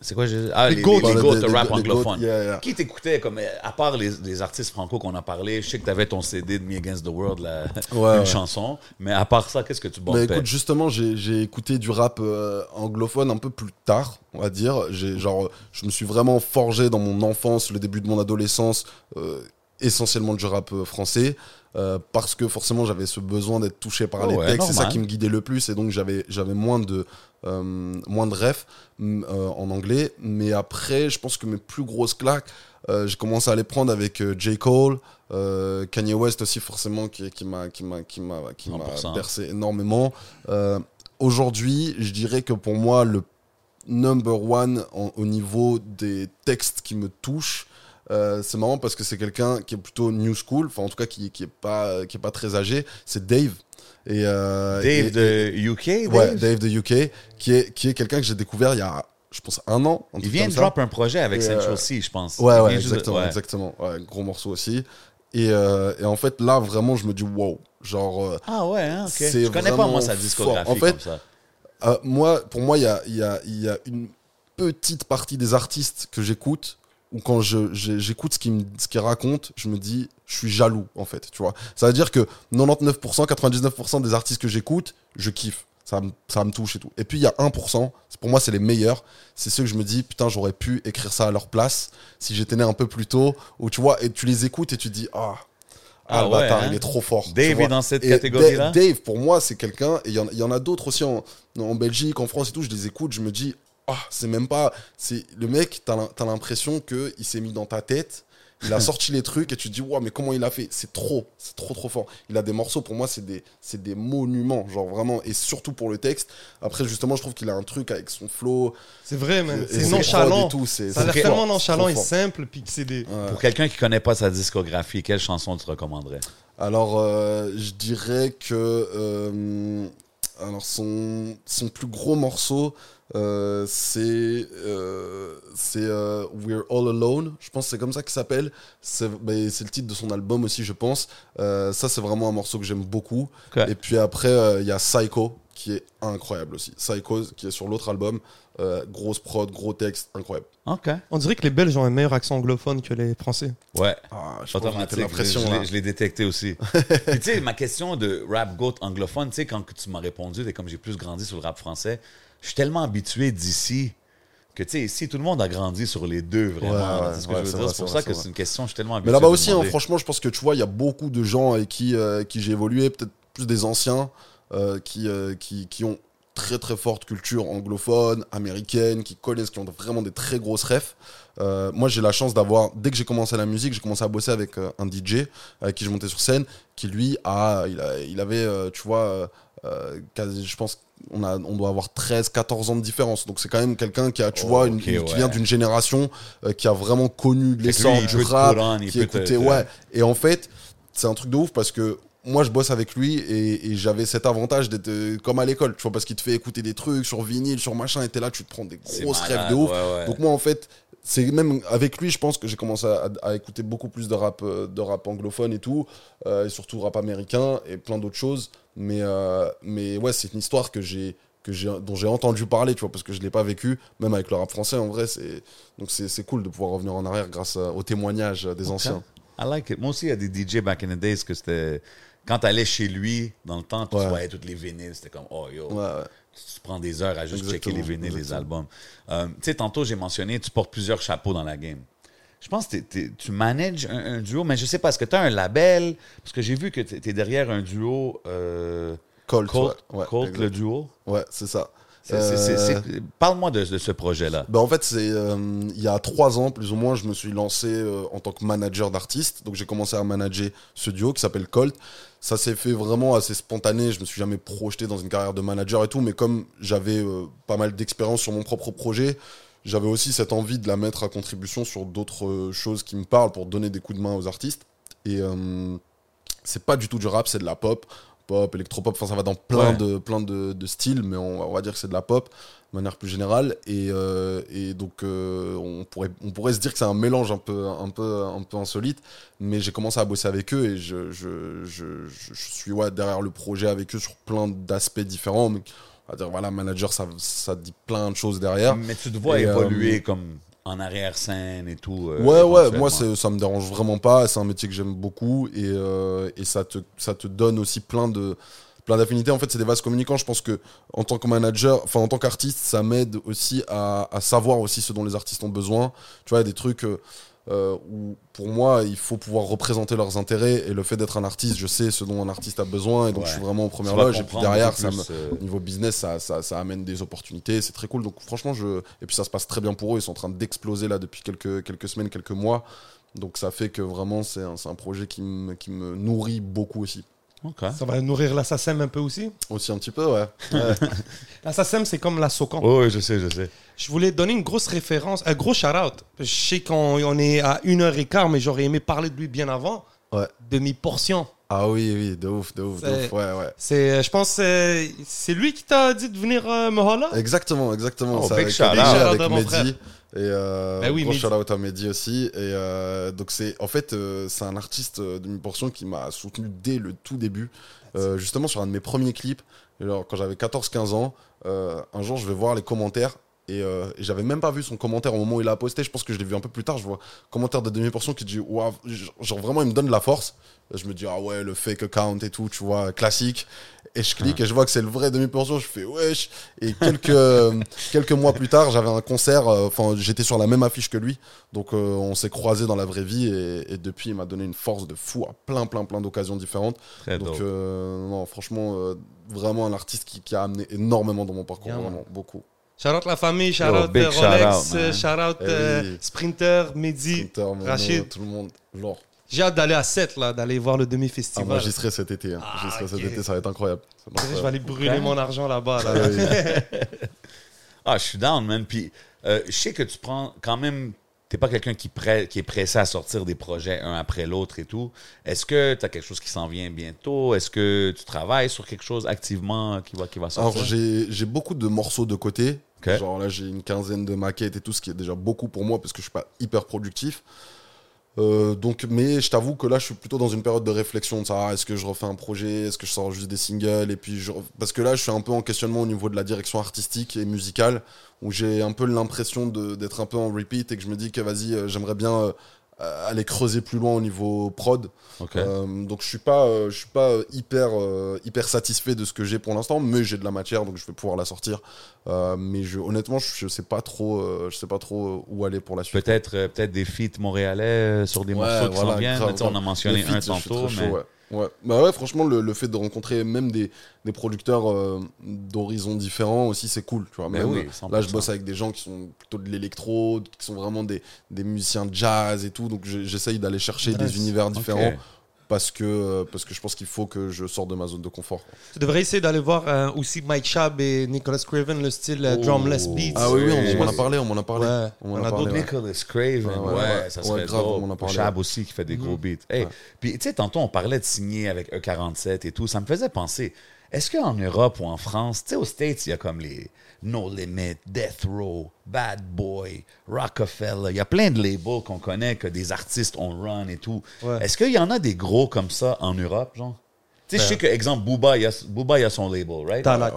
C'est quoi j'ai- Ah, Les les, le rap anglophone. yeah, yeah. Qui t'écoutait, comme, à part les, les artistes franco qu'on a parlé, je sais que t'avais ton CD de Me Against the World, la- Ouais, une ouais. chanson, mais à part ça, qu'est-ce que tu Bah bumpais? écoute, justement, j'ai écouté du rap euh, anglophone un peu plus tard, on va dire. J'ai genre, je me suis vraiment forgé dans mon enfance, le début de mon adolescence, euh, essentiellement du rap euh, français, euh, parce que forcément j'avais ce besoin d'être touché par Oh les ouais, textes. C'est ça qui me guidait le plus, et donc j'avais moins de moins de refs euh, en anglais. Mais après, je pense que mes plus grosses claques, euh, j'ai commencé à les prendre avec euh, J Cole. euh, Kanye West aussi forcément qui, qui m'a qui m'a qui m'a qui m'a 100%. bercé énormément Euh, aujourd'hui je dirais que pour moi le number one en- au niveau des textes qui me touchent euh, c'est marrant parce que c'est quelqu'un qui est plutôt new school enfin en tout cas qui, qui est pas qui est pas très âgé c'est Dave et euh, Dave et- de UK, Dave? ouais Dave? De UK qui est qui est quelqu'un que j'ai découvert il y a je pense un an un Il vient de drop un projet avec Et, Central euh, C, je pense. Ouais, ouais, de- exactement, ouais. exactement. Ouais, gros morceau aussi. Et, euh, et en fait, là, vraiment, je me dis, wow. Genre, euh, Ah ouais, hein, ok. Je connais pas, moi, sa discographie En fait, comme ça. euh, moi, pour moi, il y a, y, a, il y a une petite partie des artistes que j'écoute où quand j'écoute ce ce qu'ils racontent, je me dis, je suis jaloux, en fait, tu vois. Ça veut dire que 99%, 99% des artistes que j'écoute, je kiffe. Ça me, ça me touche et tout. Et puis, il y a 1%, c'est- pour moi, c'est les meilleurs. C'est ceux que je me dis, putain, j'aurais pu écrire ça à leur place si j'étais né un peu plus tôt. Ou tu vois, et tu les écoutes et tu te dis, ah, ah, Ah le ouais, bâtard, hein. il est trop fort. Dave est dans cette Et catégorie-là? Da- Dave, pour moi, c'est quelqu'un, et il y y, en a d'autres aussi en, en Belgique, en France et tout, je les écoute, je me dis, ah, c'est même pas. c'est Le mec, t'as l'im- t'as l'impression qu'il s'est mis dans ta tête, il a sorti les trucs, et tu te dis, ouais, mais comment il a fait? C'est trop, c'est trop, trop fort. Il a des morceaux, pour moi, c'est des, c'est des monuments, genre vraiment, et surtout pour le texte. Après, justement, je trouve qu'il a un truc avec son flow. C'est vrai, man. C'est nonchalant. tout, Ça a c'est l'air tellement nonchalant et simple, puis que c'est des. Ouais. Pour quelqu'un qui connaît pas sa discographie, quelle chanson tu recommanderais? Alors, euh, je dirais que euh, alors son, son plus gros morceau, euh, c'est euh, c'est euh, We're All Alone. Je pense que c'est comme ça qu'il s'appelle. C'est le titre de son album aussi, je pense. Ça, c'est vraiment un morceau que j'aime beaucoup. Et puis après, il y a Psycho qui est incroyable aussi. Psycho qui est sur l'autre album. Euh, grosse prod, gros texte, incroyable. OK. On dirait que les Belges ont un meilleur accent anglophone que les Français. Ouais. Ah, je pense que j'ai Automatique, l'impression. je, l'ai- je l'ai détecté aussi. Tu sais, ma question de rap goat anglophone, tu sais, quand tu m'as répondu, et comme j'ai plus grandi sur le rap français, je suis tellement habitué d'ici que tu sais, ici, tout le monde a grandi sur les deux, vraiment. Ouais, là. ouais, c'est ce que ouais, je veux c'est dire? vrai, C'est pour ça vrai, que c'est une question, je suis tellement Mais habitué. là-bas de aussi, hein, franchement, je pense que tu vois, il y a beaucoup de gens avec qui, euh, qui j'ai évolué, peut-être plus des anciens, euh, qui, euh, qui, qui ont très très forte culture anglophone, américaine, qui connaissent, qui ont vraiment des très grosses refs. Euh, moi, j'ai la chance d'avoir, dès que j'ai commencé la musique, j'ai commencé à bosser avec euh, un DJ avec qui je montais sur scène, qui lui a, il, a, il avait, euh, tu vois, euh, quasi- je pense on, a, on doit avoir 13, 14 ans de différence. Donc c'est quand même quelqu'un qui a, tu Oh, vois, une- qui ouais. vient d'une génération euh, qui a vraiment connu l'essor du rap, qui écoutait, ouais. Et en fait, c'est un truc de ouf parce que moi, je bosse avec lui et, et j'avais cet avantage d'être euh, comme à l'école, tu vois, parce qu'il te fait écouter des trucs sur vinyle, sur machin, et t'es là, tu te prends des grosses malade, rêves de ouf. ouais, ouais. Donc moi, en fait, c'est même avec lui, je pense que j'ai commencé à, à écouter beaucoup plus de rap, euh, de rap anglophone et tout, euh, et surtout rap américain et plein d'autres choses. Mais, euh, mais ouais, c'est une histoire que j'ai que j'ai dont j'ai entendu parler tu vois parce que je l'ai pas vécu même avec le rap français en vrai c'est donc c'est cool de pouvoir revenir en arrière grâce aux témoignages des anciens I like it. Moi aussi, il y a des DJ back in the days que c'était. Quand tu allais chez lui, dans le temps, tu voyais toutes les vinyles. C'était comme, oh yo, tu prends des heures à juste checker les vinyles, les albums. Euh, tu sais, tantôt, j'ai mentionné, tu portes plusieurs chapeaux dans la game. Je pense que t'es- t'es- tu manages un, un duo, mais je sais pas, est-ce que tu as un label? Parce que j'ai vu que tu es derrière un duo euh, Colt, Colt, ouais, le duo? Ouais, c'est ça C'est- c'est- c'est- Euh, c'est- Parle-moi de, de ce projet-là. Ben en fait, c'est euh, il y a trois ans, plus ou moins, je me suis lancé en tant que manager d'artistes. Donc j'ai commencé à manager ce duo qui s'appelle Colt. Ça s'est fait vraiment assez spontané. Je me suis jamais projeté dans une carrière de manager et tout, mais comme j'avais euh, pas mal d'expérience sur mon propre projet, j'avais aussi cette envie de la mettre à contribution sur d'autres euh, choses qui me parlent pour donner des coups de main aux artistes. Et euh, c'est pas du tout du rap, c'est de la pop, pop, électropop. Enfin, ça va dans plein Ouais. de plein de, de styles, mais on, on va dire que c'est de la pop de manière plus générale. Et, euh, et donc, euh, on, pourrait, on pourrait se dire que c'est un mélange un peu, un, peu, un peu insolite. Mais j'ai commencé à bosser avec eux et je, je, je, suis ouais, derrière le projet avec eux sur plein d'aspects différents. Mais à dire voilà, manager, ça, ça dit plein de choses derrière. Mais tu te vois Et, euh, évoluer comme en arrière-scène et tout. euh, Ouais, ouais, moi ça me dérange vraiment pas. C'est un métier que j'aime beaucoup et, euh, et ça, te, ça te donne aussi plein de plein d'affinités. En fait, c'est des vases communicants. Je pense que en tant que manager, enfin en tant qu'artiste, ça m'aide aussi à, à savoir aussi ce dont les artistes ont besoin. Tu vois, il y a des trucs euh, euh, où pour moi, il faut pouvoir représenter leurs intérêts et le fait d'être un artiste, je sais ce dont un artiste a besoin et donc Ouais. je suis vraiment au Tu vas loge. Et puis derrière, ça me, euh, niveau business, ça, ça, ça amène des opportunités, c'est très cool. Donc franchement, je et puis ça se passe très bien pour eux. Ils sont en train d'exploser là depuis quelques quelques semaines, quelques mois. Donc ça fait que vraiment c'est un, un projet qui me qui me nourrit beaucoup aussi. Ça va nourrir l'assassin un peu aussi? Aussi un petit peu, ouais. Ouais. L'assassin, c'est comme la Socan. Oh, oui, je sais, je sais. Je voulais donner une grosse référence, un gros shout-out. Je sais qu'on on est à une heure et quart, mais j'aurais aimé parler de lui bien avant. Ouais. Demi-portion. ah oui, oui, de ouf, de ouf, de ouf. Ouais, ouais. C'est, euh, je pense, euh, c'est lui qui t'a dit de venir euh, me holler? Exactement, exactement. Oh, Ça, big avec, shout-out. avec avec Mehdi. Et euh, Bah oui, gros à Mehdi aussi. Et euh, donc, c'est en fait, euh, c'est un artiste euh, de mi-portion qui m'a soutenu dès le tout début. Euh, justement, sur un de mes premiers clips, alors, quand j'avais 14-15 ans, euh, un jour, je vais voir les commentaires. Et, euh, j'avais même pas vu son commentaire au moment où il a posté. Je pense que je l'ai vu un peu plus tard. Je vois commentaire de demi-portion qui dit Waouh, genre vraiment, il me donne de la force. Je me dis Ah ouais, le fake account et tout, tu vois, classique. Et je clique et je vois que c'est le vrai demi-portion. Je fais Wesh. Et quelques, quelques mois plus tard, j'avais un concert. euh, Enfin, j'étais sur la même affiche que lui. Donc, euh, on s'est croisés dans la vraie vie. Et, et depuis, il m'a donné une force de fou à plein, plein, plein d'occasions différentes. Très Donc, euh, non, franchement, vraiment un artiste qui, qui a amené énormément dans mon parcours. Vraiment, beaucoup. Shout-out la famille, shout-out euh, shout-out, Rolex, man. euh, shout-out Eh euh, oui. Sprinter, Mehdi. Sprinter, Mono, Rachid. tout le monde. Genre, J'ai hâte d'aller à 7, là, d'aller voir le demi-festival. ah, moi, j'y serai cet été. hein. J'y serai ok. cet été, ça va être incroyable. Ça va être je vais aller brûler mon argent là-bas. Là. Ah. Ah, je suis down, man. Puis, euh, je sais que tu prends quand même. T'es pas quelqu'un qui, est pressé à sortir des projets un après l'autre et tout. Est-ce que tu as quelque chose qui s'en vient bientôt? Est-ce que tu travailles sur quelque chose activement qui va, qui va Alors, sortir? j'ai j'ai beaucoup de morceaux de côté. Genre là, j'ai une quinzaine de maquettes et tout, ce qui est déjà beaucoup pour moi parce que je suis pas hyper productif. Euh, donc, mais je t'avoue que là, je suis plutôt dans une période de réflexion de ça. Est-ce que je refais un projet Est-ce que je sors juste des singles Et puis, je... parce que là, je suis un peu en questionnement au niveau de la direction artistique et musicale, où j'ai un peu l'impression d'être un peu en repeat et que je me dis que vas-y, euh, j'aimerais bien euh, aller creuser plus loin au niveau prod. Euh, donc je suis pas, euh, je suis pas euh, hyper, euh, hyper satisfait de ce que j'ai pour l'instant, mais j'ai de la matière, donc je vais pouvoir la sortir. Euh, mais je, honnêtement, je sais pas trop, euh, je sais pas trop euh, où aller pour la suite. Peut-être euh, peut-être des feats montréalais euh, sur des Ouais, morceaux qui voilà, grave, Tu sais, on a mentionné feats, un tantôt, très mais chaud, ouais. Ouais. Bah ouais, franchement, le, le fait de rencontrer même des, des producteurs euh, d'horizons différents aussi, c'est cool. Tu vois. Même, oui, euh, 100%. là, je bosse avec des gens qui sont plutôt de l'électro, qui sont vraiment des, des musiciens de jazz et tout. Donc, je- j'essaye d'aller chercher Nice. des univers différents. Parce, que, parce que je pense qu'il faut que je sorte de ma zone de confort. Tu devrais essayer d'aller voir euh, aussi Mike Shab et Nicholas Craven, le style euh, Oh. drumless beats. Ah oui, oui, Oui. on, on en a parlé, on m'en a parlé. Ouais, on m'en on a a parlé. d'autres ouais. Nicholas Craven, ouais, Ouais, ouais, ouais. ça Ouais, serait grave, on en parlait, Chab ouais. aussi qui fait des gros Mhm. beats. Hey, Ouais. Puis, tu sais, tantôt, on parlait de signer avec E47 et tout. Ça me faisait penser, est-ce qu'en Europe ou en France, tu sais, aux States, il y a comme les No Limit, Death Row, Bad Boy, Rockefeller. Il y a plein de labels qu'on connaît, que des artistes on run et tout. Ouais. Est-ce qu'il y en a des gros comme ça en Europe, genre? Tu sais, je sais que, exemple, Booba, il y a, Booba, il a son label, right? Talak.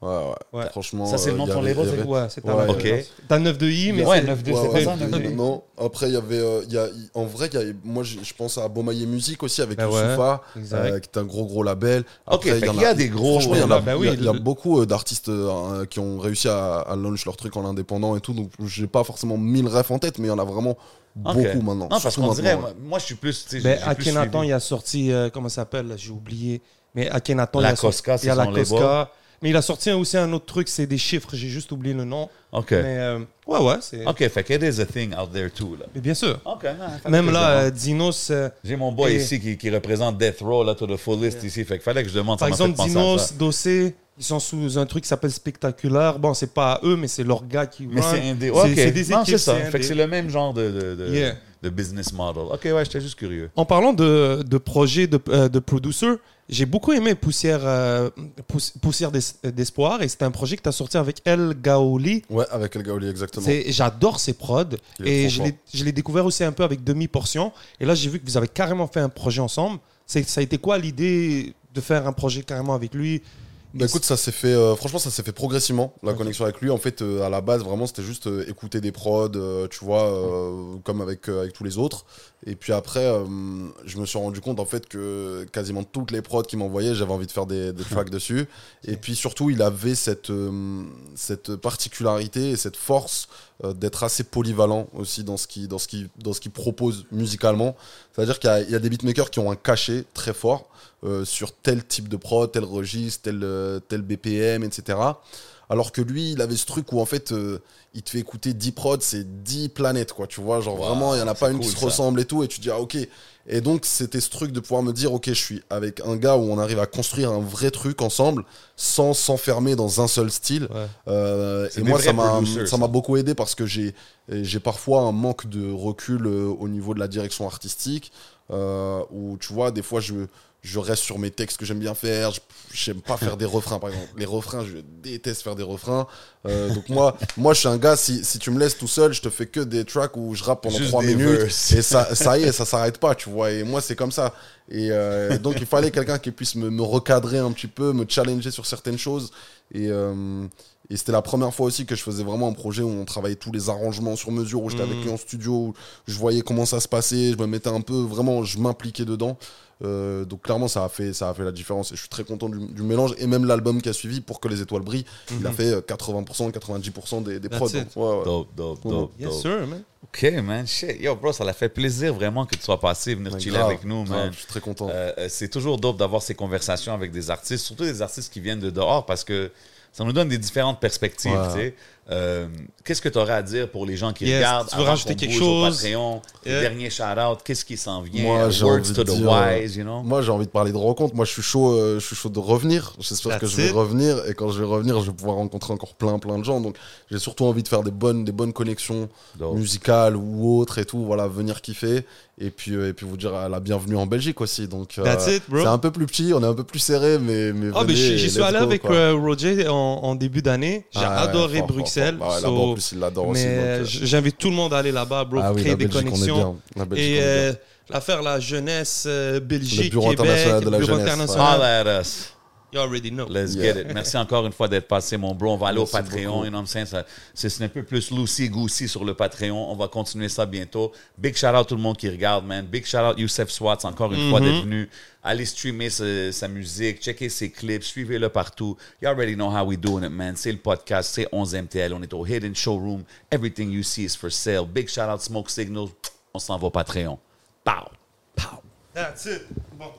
Ouais, ouais. Ouais. Franchement. Ça, c'est le euh, nom de il il c'est avait- Ouais, c'est Ouais, Talak. ok. T'as 9 de I, mais Ouais, c'est- 9-2, Ouais, c'est ouais, pas ça, ouais, 9-2? Non, après, il y avait. euh, il y a, il- en vrai, il y a, moi, je pense à Bomaye Music aussi avec Ben ouais, Youssoufa, exact. euh, qui est un gros, gros label. Ok, fait qu'il y a des gros- Franchement, il y, en a, Ben oui, il y a- il y a le- beaucoup euh, d'artistes euh, qui ont réussi à, à launch leur truc en indépendant et tout. Donc, j'ai pas forcément 1000 refs en tête, mais il y en a vraiment Ok. beaucoup maintenant. Non, parce qu'on dirait, moi, moi, je suis plus. Ben, Akhenaton, il a sorti, euh, comment ça s'appelle, j'ai oublié. Mais Akhenaton, il il y a la. Cosca. Mais il a sorti aussi un autre truc, c'est des chiffres, j'ai juste oublié le nom. OK. Mais euh, ouais, ouais, c'est. OK, fait qu'il y a a thing out there too, là. Mais bien sûr. OK. Même que là, euh. Dinos, euh, J'ai mon boy et- ici qui, qui représente Death Row, là, to the fullest ici. Fait qu'il fallait que je demande par ça exemple, à. Dinos, Dossé, ils sont sous un truc qui s'appelle Spectaculaire. Bon, c'est pas eux, mais c'est leur gars qui. Mais c'est un des. C'est- OK. c'est des non, équipes, c'est ça. Fait que c'est le même genre de, de, de, Yeah. de business model. OK, ouais, j'étais juste curieux. En parlant de, de projets de, euh, de producer, j'ai beaucoup aimé Poussière, euh, Pouss- Poussière d'es- d'Espoir et c'était un projet que tu as sorti avec El Gaoli. Ouais, avec El Gaoli, exactement. J'adore ces prods et je l'ai- découvert aussi un peu avec Demi-Portion. Et là, j'ai vu que vous avez carrément fait un projet ensemble. Ça a été quoi l'idée de faire un projet carrément avec lui? Bah écoute, ça s'est fait. euh, franchement, ça s'est fait progressivement la connexion avec lui. En fait, euh, à la base, vraiment, c'était juste euh, écouter des prods, euh, tu vois, euh, comme avec euh, avec tous les autres. Et puis après, euh, je me suis rendu compte en fait que quasiment toutes les prods qu'il m'envoyait, j'avais envie de faire des, des tracks dessus. Et puis surtout, il avait cette euh, cette particularité et cette force euh, d'être assez polyvalent aussi dans ce qui dans ce qui dans ce qu'il propose musicalement. C'est-à-dire qu'il y y a des beatmakers qui ont un cachet très fort euh, sur tel type de prod, tel registre, tel, euh, tel BPM, etc. Alors que lui, il avait ce truc où en fait, euh, il te fait écouter 10 prods, c'est 10 planètes, quoi. Tu vois, genre Wow, vraiment, il n'y en a pas une qui se ça. ressemble et tout. Et tu dis, ah ok. Et donc, c'était ce truc de pouvoir me dire, ok, je suis avec un gars où on arrive à construire un vrai truc ensemble sans s'enfermer dans un seul style. Ouais. Euh, et moi, ça m'a producers, ça ça. m'a beaucoup aidé parce que j'ai j'ai parfois un manque de recul euh, au niveau de la direction artistique euh, où tu vois des fois je je reste sur mes textes que j'aime bien faire. Je j'aime pas faire des refrains par exemple. Les refrains je déteste faire des refrains. Euh, donc moi moi je suis un gars si, si tu me laisses tout seul je te fais que des tracks où je rappe pendant Juste 3 des minutes. verses. et ça ça y est ça s'arrête pas tu vois. Et moi c'est comme ça. Et euh, donc il fallait quelqu'un qui puisse me, me recadrer un petit peu me challenger sur certaines choses. Et euh, et c'était la première fois aussi que je faisais vraiment un projet où on travaillait tous les arrangements sur mesure, où j'étais avec lui en studio, où je voyais comment ça se passait, je me mettais un peu, vraiment, je m'impliquais dedans. Euh, donc clairement, ça a, fait, ça a fait la différence et je suis très content du, du mélange. Et même l'album qui a suivi, Pour que les étoiles brillent, il a fait euh, 80%, 90% des, des prods. ouais, ouais. Dope, dope, dope, Yes, dope. sir, man. OK, man. Shit. Yo, bro, ça l'a fait plaisir vraiment que tu sois passé, venir Ouais, chiller grave, avec nous, grave, man. Je suis très content. Euh, euh, c'est toujours dope d'avoir ces conversations avec des artistes, surtout des artistes qui viennent de dehors, parce que ça nous donne des différentes perspectives. Ouais. Euh, Qu'est-ce que tu aurais à dire pour les gens qui Yes, regardent tu veux rajouter quelque chose? Patreon, Yeah. dernier shout-out, qu'est-ce qui s'en vient? Moi, j'ai envie to de the dire, wise, you know? Moi, j'ai envie de parler de rencontres. Moi, je suis chaud, euh, je suis chaud de revenir. J'espère que je vais it. revenir. Et quand je vais revenir, je vais pouvoir rencontrer encore plein, plein de gens. Donc, j'ai surtout envie de faire des bonnes, des bonnes connexions Dope. musicales ou autres et tout. Voilà, venir kiffer. Et puis, euh, et puis vous dire euh, la bienvenue en Belgique aussi. Donc, euh, That's it, bro. c'est un peu plus petit, on est un peu plus serré, mais, mais mais venez j'y suis allé go, avec quoi. Roger en, en début d'année. J'ai Ah adoré fort, Bruxelles. fort. Bah ouais, so- là-bas, en plus, il l'adore aussi. mais donc, euh, j'invite tout le monde à aller là-bas, bro, ah pour oui, créer la des Belgique, connexions. bien. La Belgique, Et euh, l'affaire la jeunesse, euh, Belgique, Le Bureau Québec, international de la Bureau jeunesse, international. Holla at us. You already know. Let's Yeah. get it. Merci encore une fois d'être passé, mon bro. On va aller Merci au Patreon. You know what I'm saying? Ça- C'est un peu plus loosey-goosey sur le Patreon. On va continuer ça bientôt. Big shout out tout le monde qui regarde, man. Big shout out Youssef Swats, encore une fois d'être venu. Allez streamer sa, sa musique, checker ses clips, suivez-le partout. You already know how we doing it, man. C'est le podcast, c'est 11MTL. On est au Hidden Showroom. Everything you see is for sale. Big shout out Smoke Signals. On s'en va au Patreon. Pow! Pow! That's it. Bon.